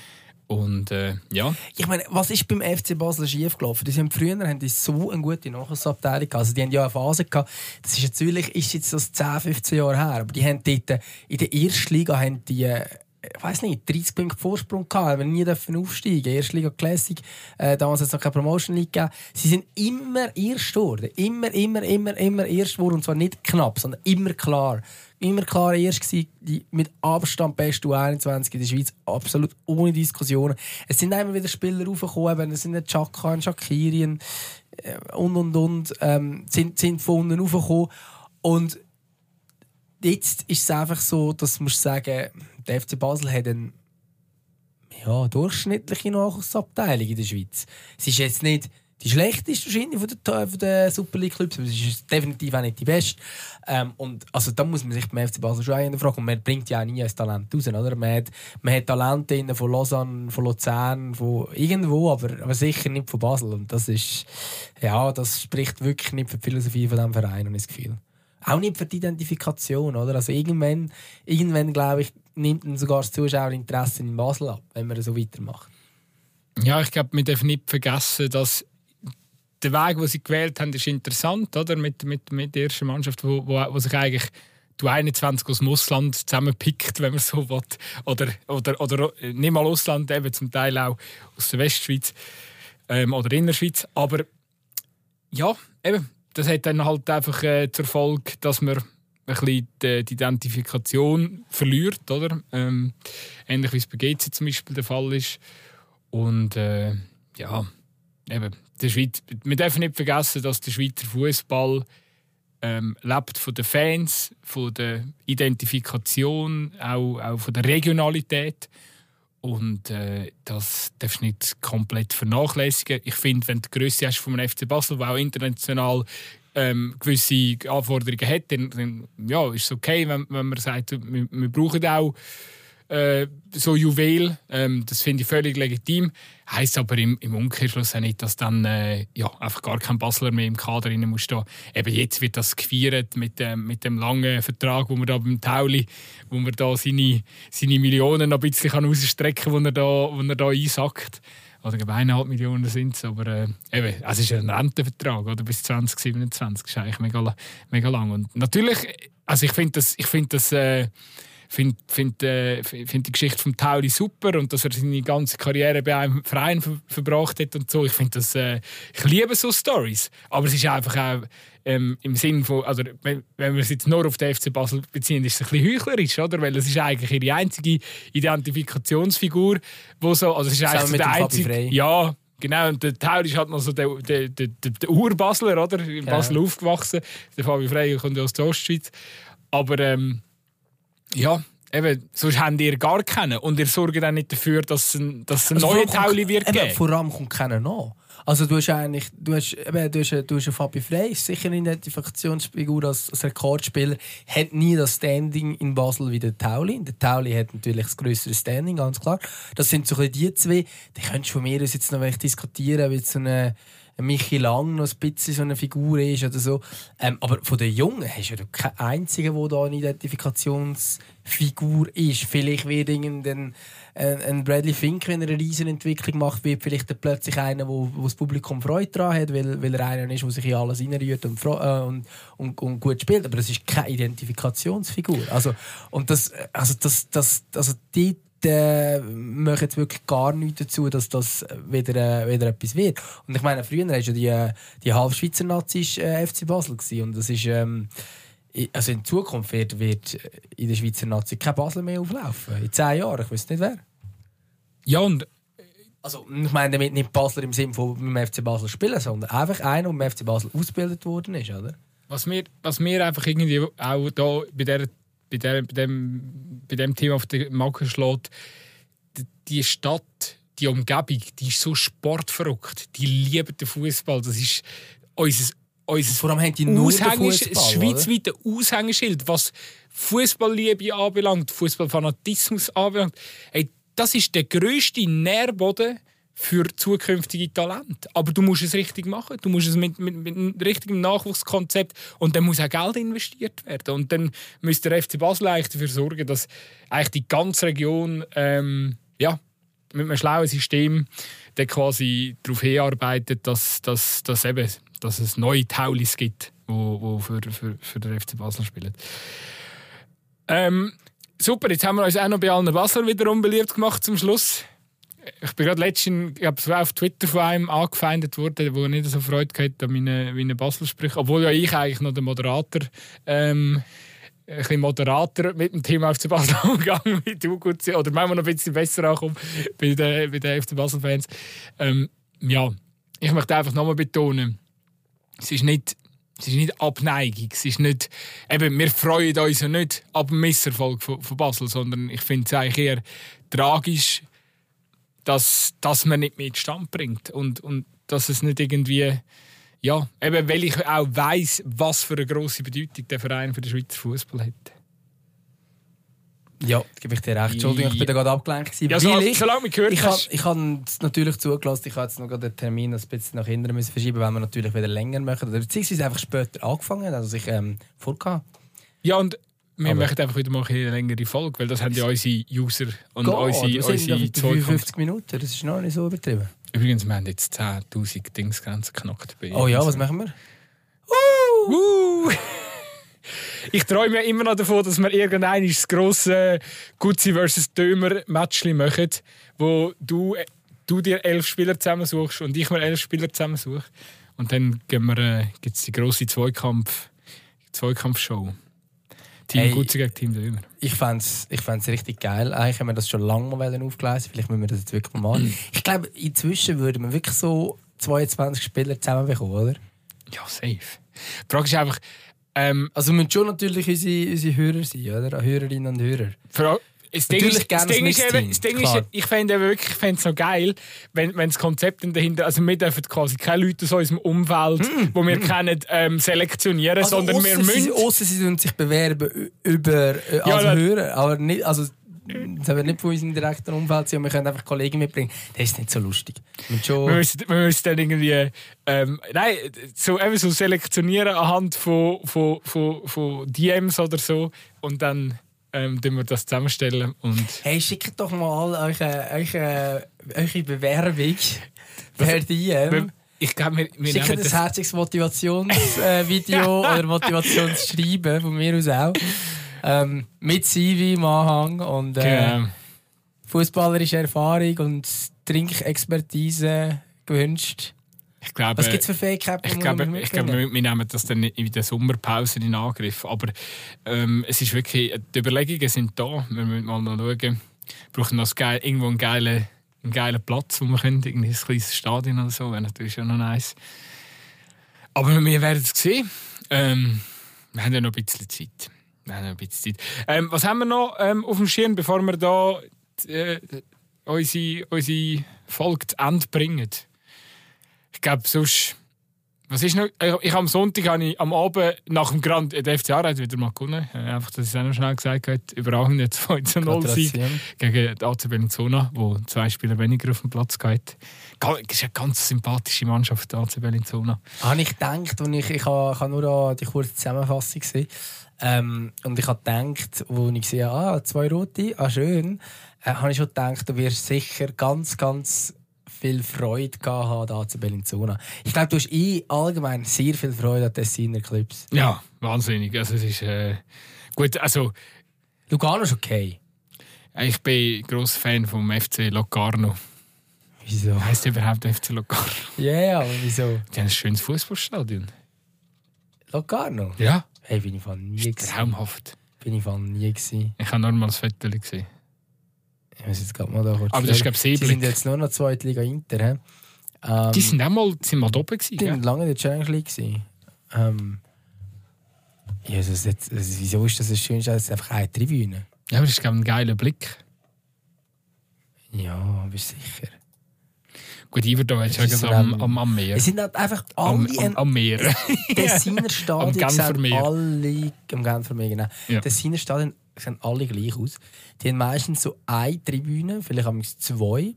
Und äh, ja. Ich meine, was ist beim FC Basel schiefgelaufen? Die sind früher haben die so eine gute Nachwuchsabteilung gehabt. Also die haben ja eine Phase gehabt. Das ist natürlich ist jetzt das 10, 15 Jahre her. Aber die haben dort in der ersten Liga haben die äh, ich weiß nicht, 30 Punkte Vorsprung gehabt, wir nie dürfen aufsteigen. Erste Liga Classic, äh, damals hat es noch keine Promotion League gegeben. Sie sind immer erst geworden. Immer, immer, immer, immer erst geworden. Und zwar nicht knapp, sondern immer klar. Immer klar erst gewesen, die mit Abstand beste U21 in der Schweiz. Absolut ohne Diskussionen. Es sind immer wieder Spieler raufgekommen, es sind Chaka, Shakiri äh, und, und, und, ähm, sind, sind von unten raufgekommen. Und jetzt ist es einfach so, dass man sagen der FC Basel hat eine ja, durchschnittliche Nachwuchsabteilung in der Schweiz. Es ist jetzt nicht die schlechteste wahrscheinlich von den, von den Super League Clubs, aber es ist definitiv auch nicht die beste. Ähm, und also da muss man sich beim FC Basel schon fragen. Und man bringt ja auch nie ein Talent raus, oder? Man hat, man hat Talente von Lausanne, von Luzern, von irgendwo, aber, aber sicher nicht von Basel. Und das ist, ja, das spricht wirklich nicht für die Philosophie von diesem Verein, habe ich das Gefühl. Auch nicht für die Identifikation, oder? Also irgendwann, irgendwann glaube ich, nimmt dann sogar das Zuschauerinteresse in Basel ab, wenn man so weitermacht. Ja, ich glaube, wir dürfen nicht vergessen, dass der Weg, den sie gewählt haben, ist interessant, oder? Mit, mit, mit der ersten Mannschaft, wo, wo, wo sich eigentlich du 21 aus dem Ausland zusammenpickt, wenn man so will. Oder, oder, oder nicht mal Ausland, eben zum Teil auch aus der Westschweiz ähm, oder Innerschweiz. Aber ja, eben, das hat dann halt einfach äh, zur Folge, dass man ein bisschen die, die Identifikation verliert, oder? Ähm, ähnlich wie es bei GC zum Beispiel der Fall ist. Und äh, ja, eben, der Schweiz, wir dürfen nicht vergessen, dass der Schweizer Fußball ähm, lebt von den Fans, von der Identifikation, auch, auch von der Regionalität. Und äh, das darfst du nicht komplett vernachlässigen. Ich finde, wenn du die Größe hast vom FC Basel, der auch international ähm, gewisse Anforderungen hat, dann, dann ja, ist es okay, wenn, wenn man sagt, wir, wir brauchen auch äh, so Juwel. Ähm, das finde ich völlig legitim. Heißt aber im, im Umkehrschluss auch nicht, dass dann äh, ja, einfach gar kein Basler mehr im Kader rein muss. Eben jetzt wird das gefeiert mit, ähm, mit dem langen Vertrag, wo man da beim Tauli, wo man da seine, seine Millionen noch ein bisschen kann rausstrecken kann, wo er da, da einsackt. Oder eineinhalb Millionen sind es, aber äh, eben, es ist ein Rentenvertrag oder, bis 2027. Das ist eigentlich mega, mega lang. Und natürlich, also ich finde das, ich find das äh, finde find, äh, find die Geschichte von Tauli super und dass er seine ganze Karriere bei einem Verein ver verbracht hat und so. Ich finde das, äh, ich liebe so Stories. Aber es ist einfach auch ähm, im Sinn von, also wenn, wenn wir es jetzt nur auf den FC Basel beziehen, ist es ein bisschen heuchlerisch, oder? Weil es ist eigentlich ihre einzige Identifikationsfigur, wo so, also es ist eigentlich so der einzige, ja, Genau, und der Tauri ist halt noch so der, der, der, der Urbasler, oder? In Basel ja. aufgewachsen. Der Fabi Frey kommt aus der Ostschweiz. Aber ähm, ja, eben, sonst habt ihr gar keinen. Und ihr sorgt dann nicht dafür, dass es ein, dass ein also neue Tauli wird eben, geben. Vor allem kommt keiner nach. Also du hast eigentlich, du hast, eben, du hast, du hast Fabi Frey, sicher eine Identifikationsfigur als, als Rekordspieler, hat nie das Standing in Basel wie der Tauli. Der Tauli hat natürlich das größere Standing, ganz klar. Das sind so die zwei. Die könntest du von mir aus jetzt noch diskutieren, wie so eine Michi Lang noch ein bisschen so eine Figur ist oder so. Ähm, aber von den Jungen hast du ja keinen einzigen, der da eine Identifikationsfigur ist. Vielleicht wird irgendein äh, ein Bradley Fink, wenn er eine Riesenentwicklung macht, wird vielleicht plötzlich einer, wo, wo das Publikum Freude daran hat, weil, weil er einer ist, der sich in alles reinrührt und, äh, und, und, und, gut spielt. Aber das ist keine Identifikationsfigur. Also, und das, also das, das, also die äh, machen jetzt wirklich gar nichts dazu, dass das wieder, äh, wieder etwas wird. Und ich meine, früher war ja die, die Halbschweizer Nazis äh, FC Basel gewesen. und das ist ähm, also in Zukunft wird, wird in der Schweizer Nazi kein Basel mehr auflaufen. In zehn Jahren, ich weiß nicht wer. Ja und also, ich meine damit nicht Basler im Sinne von beim FC Basel spielen, sondern einfach einer, der beim FC Basel ausgebildet worden ist, oder? Was mir, was mir einfach irgendwie auch da bei der bei, der, bei, dem, bei dem Thema auf den Magen schlägt, die Stadt, die Umgebung, die ist so sportverrückt. Die lieben den Fußball. Das ist unser, unser Vor allem haben die nur Aushängeschild, das schweizweite Aushängeschild, was Fußballliebe anbelangt, Fußballfanatismus anbelangt. Hey, das ist der grösste Nährboden für zukünftige Talente. Aber du musst es richtig machen. Du musst es mit, mit, mit einem richtigen Nachwuchskonzept und dann muss auch Geld investiert werden. Und dann müsste der FC Basel eigentlich dafür sorgen, dass eigentlich die ganze Region ähm, ja, mit einem schlauen System dann quasi darauf hinarbeitet, dass, dass, dass, eben, dass es neue Taulis gibt, die wo, wo für, für, für den FC Basel spielen. Ähm, super, jetzt haben wir uns auch noch bei allen Basler wieder unbeliebt gemacht zum Schluss ich bin gerade letztens ich auf Twitter von einem angefeindet worden, der nicht so Freude hatte an meinen, meinen Basel-Sprüchen. Obwohl ja ich eigentlich noch der Moderator, ähm, ein bisschen Moderator mit dem Thema FC Basel [laughs] umgegangen wie du gut oder manchmal noch ein bisschen besser ankommen bei den, bei den FC Basel-Fans. Ähm, ja, ich möchte einfach nochmal betonen, es ist nicht es ist nicht Abneigung, es ist nicht, eben, wir freuen uns ja nicht ab dem Misserfolg von, von Basel, sondern ich finde es eigentlich eher tragisch, dass, dass man nicht mit Stand bringt und, und dass es nicht irgendwie ja, eben weil ich auch weiß, was für eine große Bedeutung der Verein für den Schweizer Fußball hat. Ja, gebe ich dir recht. Entschuldigung, ich bin da gerade abgelenkt. Ja, so, ich, solange mich gehört ich hast. ich habe natürlich zugelassen, ich habe jetzt noch den Termin ein bisschen nach hinten müssen verschieben, weil wir natürlich wieder länger machen. Oder beziehungsweise einfach später angefangen, also ich ähm, vorgehabt. Ja, und wir aber machen einfach wieder mal eine längere Folge, weil das haben ja unsere User und Go, unsere, unsere 55 Minuten, das ist noch nicht so übertrieben. Übrigens, wir haben jetzt 10'000 Dingsgrenzen geknackt. oh ja, was machen wir? Uh! [laughs] Uh! ich träume ja immer noch davon, dass wir irgendein das grosse Gutzi vs. Dömer Matchli machen, wo du, du dir elf Spieler zusammensuchst und ich mir elf Spieler zusammensuche. Und dann äh, gibt es die grosse Zweikampf, Zweikampfshow. Team Hey. Gutzi gegen Team Dömer. Ich fände es ich fänd's richtig geil. Eigentlich haben wir das schon lange mal aufgelesen. Vielleicht müssen wir das jetzt wirklich mal machen. ich glaube, inzwischen würden wir wirklich so 22 Spieler zusammenbekommen, oder? Ja, safe. Die Frage ist einfach, ähm, Also müssen schon natürlich unsere, unsere Hörer sein, oder? Hörerinnen und Hörer. Fra- Das Ding Natürlich ist, gerne das Ding ist, eben, das Ding ist ich fände wirklich ich fände es noch geil, wenn, wenn das Konzept dahinter, also wir dürfen quasi keine Leute aus unserem Umfeld, wo wir kennen, ähm, selektionieren, sondern wir müssen... ausser sie tun sich bewerben über äh, Ja, da- Hörer, aber nicht, also das wird nicht von unserem direkten Umfeld sein, wir können einfach Kollegen mitbringen. Das ist nicht so lustig. Wir müssen schon- Wir müssen, wir müssen dann irgendwie, ähm, nein, so, eben so selektionieren anhand von, von, von, von DMs oder so und dann ähm, wir das zusammenstellen und Hey, schickt doch mal eure, eure, eure Bewerbung per DM. ich glaube, wir, wir Schickt ein das... herziges Motivationsvideo oder Motivationsschreiben von mir aus auch. Ähm, mit CV im Anhang und äh, Genau. fußballerische Erfahrung und Trinkexpertise gewünscht. Ich glaube, Was gibt es für Fähigkeiten? Ich glaube, ich glaube wir, wir nehmen das dann in der Sommerpause in Angriff. Aber ähm, es ist wirklich, die Überlegungen sind da. Wir müssen mal noch schauen. Wir brauchen noch geil, irgendwo einen geilen, einen geilen Platz, wo wir können. Irgendwie ein kleines Stadion oder so. Wäre natürlich schon noch nice. Aber wir werden es sehen. Ähm, wir haben ja noch ein bisschen Zeit. Wir haben noch ein bisschen Zeit. Ähm, was haben wir noch ähm, auf dem Schirm, bevor wir da äh, unsere, unsere Folge zu Ende bringen? Ich glaube, sonst. Was ist noch? Ich, ich am Sonntag habe ich am Abend nach dem Grand. Der FCA hat wieder mal gewonnen. Äh, Einfach, dass ich es auch noch schnell gesagt habe. Überragend 2 zu 0 Sieg gegen die AC Bellinzona, wo zwei Spieler weniger auf dem Platz geht. Das ist eine ganz sympathische Mannschaft, die AC Bellinzona. Habe ich gedacht, und ich, ich, habe, ich habe nur die kurze Zusammenfassung gesehen. Ähm, und ich habe gedacht, wo ich gesehen habe, ah, zwei Rote, ah schön, äh, habe ich schon gedacht, du wirst sicher ganz, ganz viel Freude gehabt da zu Bellinzona. Ich glaube, du hast eh allgemein sehr viel Freude an Tessiner Clips. Ja, wahnsinnig. Also, es ist. Äh, gut, also. Lugano ist okay. Ich bin grosser Fan vom FC Locarno. Wieso? Heißt überhaupt FC Locarno? Ja, yeah, aber wieso? Die haben ein schönes Fußballstadion. Locarno? Ja, Hey, bin ich von nie gewesen. traumhaft. Bin ich von nie gewesen. Ich habe nur mal das Foto gesehen. Ich muss jetzt gerade mal da kurz Aber das ist, glaube ich, Sie sind Seeblick. jetzt nur noch zweite Liga Inter. Ähm, Die sind auch mal, sind mal oben gewesen, Die waren lange in der Challenge League. gewesen. Ähm, Jesus, jetzt, wieso ist das das Schönste? Das ist einfach eine Tribüne. Ja, aber das ist, glaube ich, ein geiler Blick. Ja, bist sicher. Gut, Iverdon ist gerade am, am, am Meer. Es sind halt einfach Am, alle am, am Meer. [laughs] Tessiner Am Stadien Genfer Meer. alle am Genfer Meer, genau. Ja. Tessiner Stadien sehen alle gleich aus. Die haben meistens so eine Tribüne, vielleicht haben sie zwei.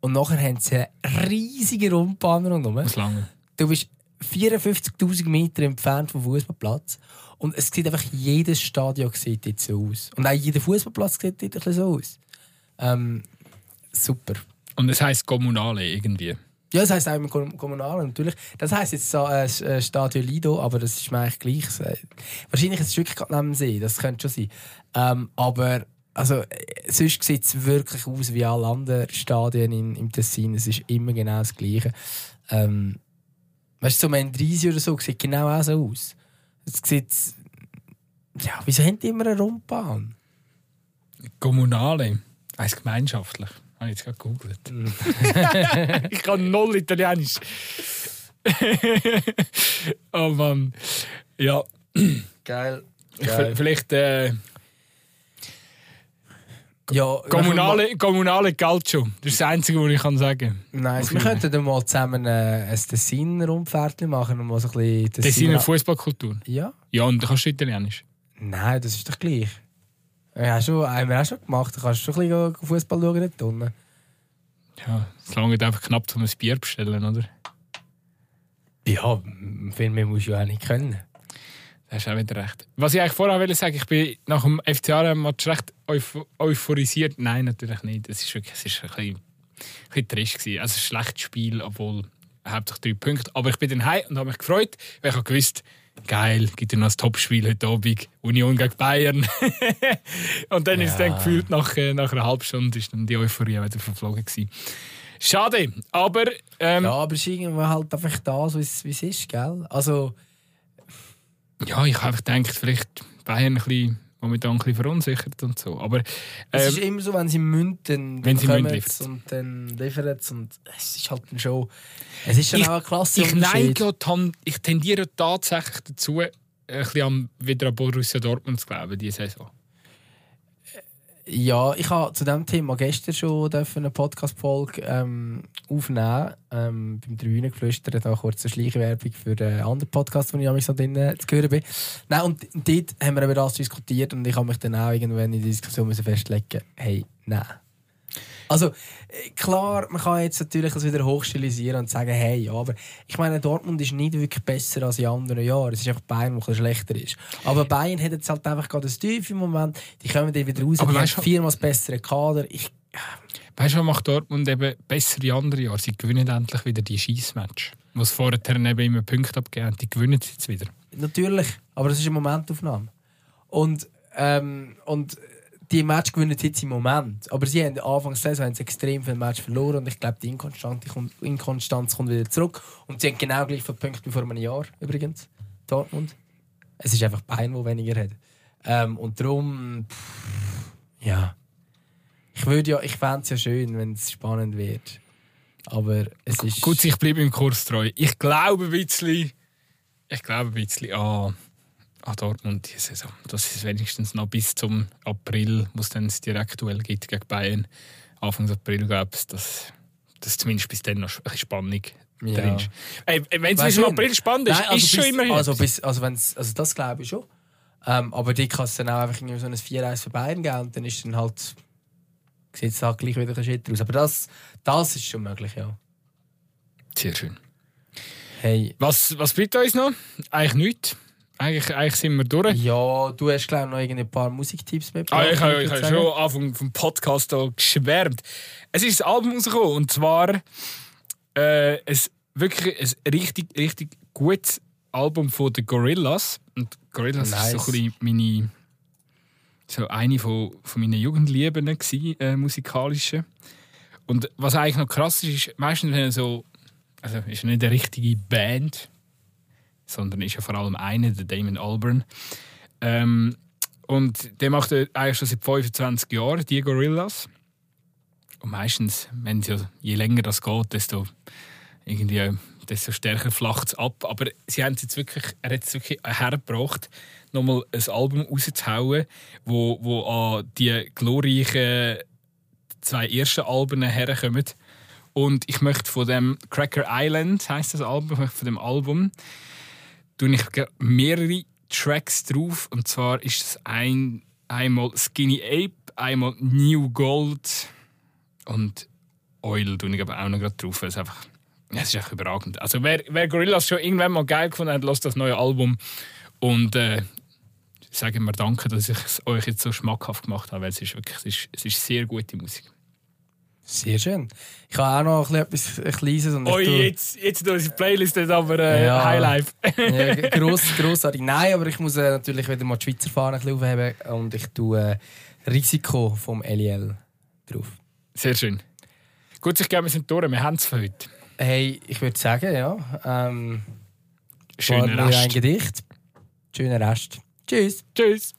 Und nachher haben sie eine riesige Rundbahn rundherum. Was lange. Du bist 54.000 Meter entfernt vom Fußballplatz und es sieht einfach jedes Stadion sieht jetzt so aus und auch jeder Fußballplatz sieht bisschen so aus. Ähm, super. Und es heisst Kommunale irgendwie. Ja, das heisst auch im Kom- Kommunalen natürlich. Das heisst jetzt so, äh, äh, Stadio Lido, aber das ist mir eigentlich gleich. Äh, Wahrscheinlich ist es wirklich gerade neben dem See, das könnte schon sein. Ähm, aber also, äh, sonst sieht es wirklich aus wie alle anderen Stadien in, im Tessin. Es ist immer genau das Gleiche. Ähm, weißt du, so Mendrisi oder so sieht genau auch so aus. Es sieht. Ja, wieso haben die immer eine Rundbahn? Kommunale. Heißt gemeinschaftlich. Habe ich jetzt gerade gegoogelt. [laughs] ich kann null Italienisch. [laughs] oh Mann. Ja, Geil. v- vielleicht äh, Ja, kommunale, kommunale Calcio. Das ist das Einzige, was ich kann sagen Nice. Auf Wir könnten dann mal zusammen äh, ein Tessiner-Rundpferdchen machen und mal so ein bisschen Das ist in der Fußballkultur. Ja? Ja, und du kannst du Italienisch. Nein, das ist doch gleich. Ja, schon, haben wir auch schon gemacht. Du kannst schon ein bisschen Fußball schauen dort unten. Ja, es lange einfach knapp um ein Bier bestellen, oder? Ja, viel mehr musst du ja auch nicht können. Da hast du auch wieder recht. Was ich eigentlich vorher wollte sagen, ich bin nach dem FCA-Match recht euph euphorisiert. Nein, natürlich nicht. Es ist wirklich es ist ein bisschen, ein bisschen trist gewesen. Also ein schlechtes Spiel, obwohl hauptsächlich drei Punkte. Aber ich bin dann heim und habe mich gefreut, weil ich habe gewusst, geil, gibt ja noch ein Topspiel heute Abend, Union gegen Bayern. [laughs] und dann ist es dann Ja. gefühlt, nach, äh, nach einer halben Stunde ist dann die Euphorie wieder verflogen gewesen. Schade, aber ähm, Ja, aber es ist irgendwie halt einfach das, wie es wie es ist, gell? Also, Ja, ich habe einfach gedacht, vielleicht Bayern ein bisschen, momentan ein bisschen verunsichert und so. Aber Es ist ähm, immer so, wenn sie münden, dann wenn sie münden, sie und dann liefern und es ist halt dann schon... Es ist schon Ich- auch eine klasse ich neige, ich tendiere tatsächlich dazu, ein bisschen am, wieder an Borussia Dortmund zu glauben, diese Saison. Ja, ich habe zu diesem Thema gestern schon eine Podcast-Folge ähm, aufnehmen. Ähm, beim Tribünengeflüster, da kurz eine Schleichwerbung für einen anderen Podcast, wo ich mich so drin zu hören bin. Nein, und dort haben wir über das diskutiert und ich habe mich dann auch irgendwann in der Diskussion festlegen hey, nein. Also, äh, klar, man kann jetzt natürlich das wieder hochstilisieren und sagen, hey, ja, aber ich meine, Dortmund ist nicht wirklich besser als in anderen Jahren. Es ist einfach Bayern, der ein schlechter ist. Aber Bayern hat jetzt halt einfach gerade ein Tief im Moment. Die kommen dann wieder raus, Aber die haben weißt viermal das bessere Kader. Ich, Weißt du, was macht Dortmund eben besser wie andere Jahre? Sie gewinnen endlich wieder die Schießmatch. Was vorher eben immer Punkte abgegeben haben, die gewinnen sie jetzt wieder. natürlich, aber das ist eine Momentaufnahme. Und, ähm, und die Match gewinnen jetzt im Moment. Aber sie haben Anfang der Saison haben sie extrem viele Match verloren und ich glaube, die Inkonstanz kommt, Inkonstanz kommt wieder zurück. Und sie haben genau gleich viele Punkte wie vor einem Jahr übrigens. Dortmund. Es ist einfach Bayern, der weniger hat. Ähm, und darum, pff, ja. Ich würde ja, ich fände es ja schön, wenn es spannend wird. Aber es ist. Gut, ich bleibe im Kurs treu. Ich glaube ein bisschen, ich glaube ein bisschen an, an Dortmund diese Saison. Das ist wenigstens noch bis zum April, wo es dann das gibt gegen Bayern. Anfang April, glaube ich, dass, dass zumindest bis dann noch ein bisschen Spannung Ja. drin ist. Wenn es bis im April spannend ist, Nein, also ist schon bis, immerhin. Also, bis, also, wenn's, also das glaube ich schon. Ähm, aber die kann es dann auch einfach irgendwie so ein 4-1 für Bayern geben und dann ist dann halt sieht es halt gleich wieder ein Schritt aus. Aber das, das ist schon möglich, ja. Sehr schön. Hey, Was, was bleibt uns noch? Eigentlich nichts. Eigentlich, eigentlich sind wir durch. ja, du hast glaube ich noch ein paar Musiktipps mit. Ah, ich habe ich schon Anfang vom Podcast hier geschwärmt. Es ist ein Album rausgekommen und zwar äh, ein, wirklich ein richtig, richtig gutes Album von den Gorillas. Und Gorillas Nice. ist so ein meine, so eine von, von meinen Jugendlieben gewesen, äh, musikalische. Und was eigentlich noch krass ist, ist meistens wenn so, also ist nicht eine richtige Band, sondern ist ja vor allem eine, der Damon Albarn. Ähm, und der macht er eigentlich schon seit 25 Jahren, die Gorillas. Und meistens, wenn ja, je länger das geht, desto, irgendwie, äh, desto stärker flacht es ab. Aber sie haben jetzt wirklich, er hat es wirklich hergebracht, nochmal ein Album rauszuhauen, wo, wo an die glorreichen zwei ersten Alben herkommen. Und ich möchte von dem Cracker Island, heißt das Album, von dem Album, tue ich mehrere Tracks drauf. Und zwar ist es ein, einmal Skinny Ape, einmal New Gold und Oil tue ich aber auch noch drauf. Es, einfach, ja, es ist echt überragend. Also wer, wer Gorillaz schon irgendwann mal geil gefunden hat, lasst das neue Album. Und äh, sagen wir danke, dass ich es euch jetzt so schmackhaft gemacht habe, weil es ist wirklich es ist, es ist sehr gute Musik. Sehr schön. Ich habe auch noch ein bisschen etwas Kleines. Und ich Oi, tu- jetzt, jetzt unsere Playlist ist aber äh, Ja. Highlife. ja, [laughs] gross, grossartig. Nein, aber ich muss äh, natürlich wieder mal die Schweizer Fahne ein bisschen aufheben und ich tue äh, Risiko vom LEL drauf. Sehr schön. Gut, ich glaube, wir sind durch. Wir haben es für heute. Hey, ich würde sagen, ja. Ähm, Schönen war mir ein Rest. Gedicht. Schöner Rest. Tschüss. Tschüss.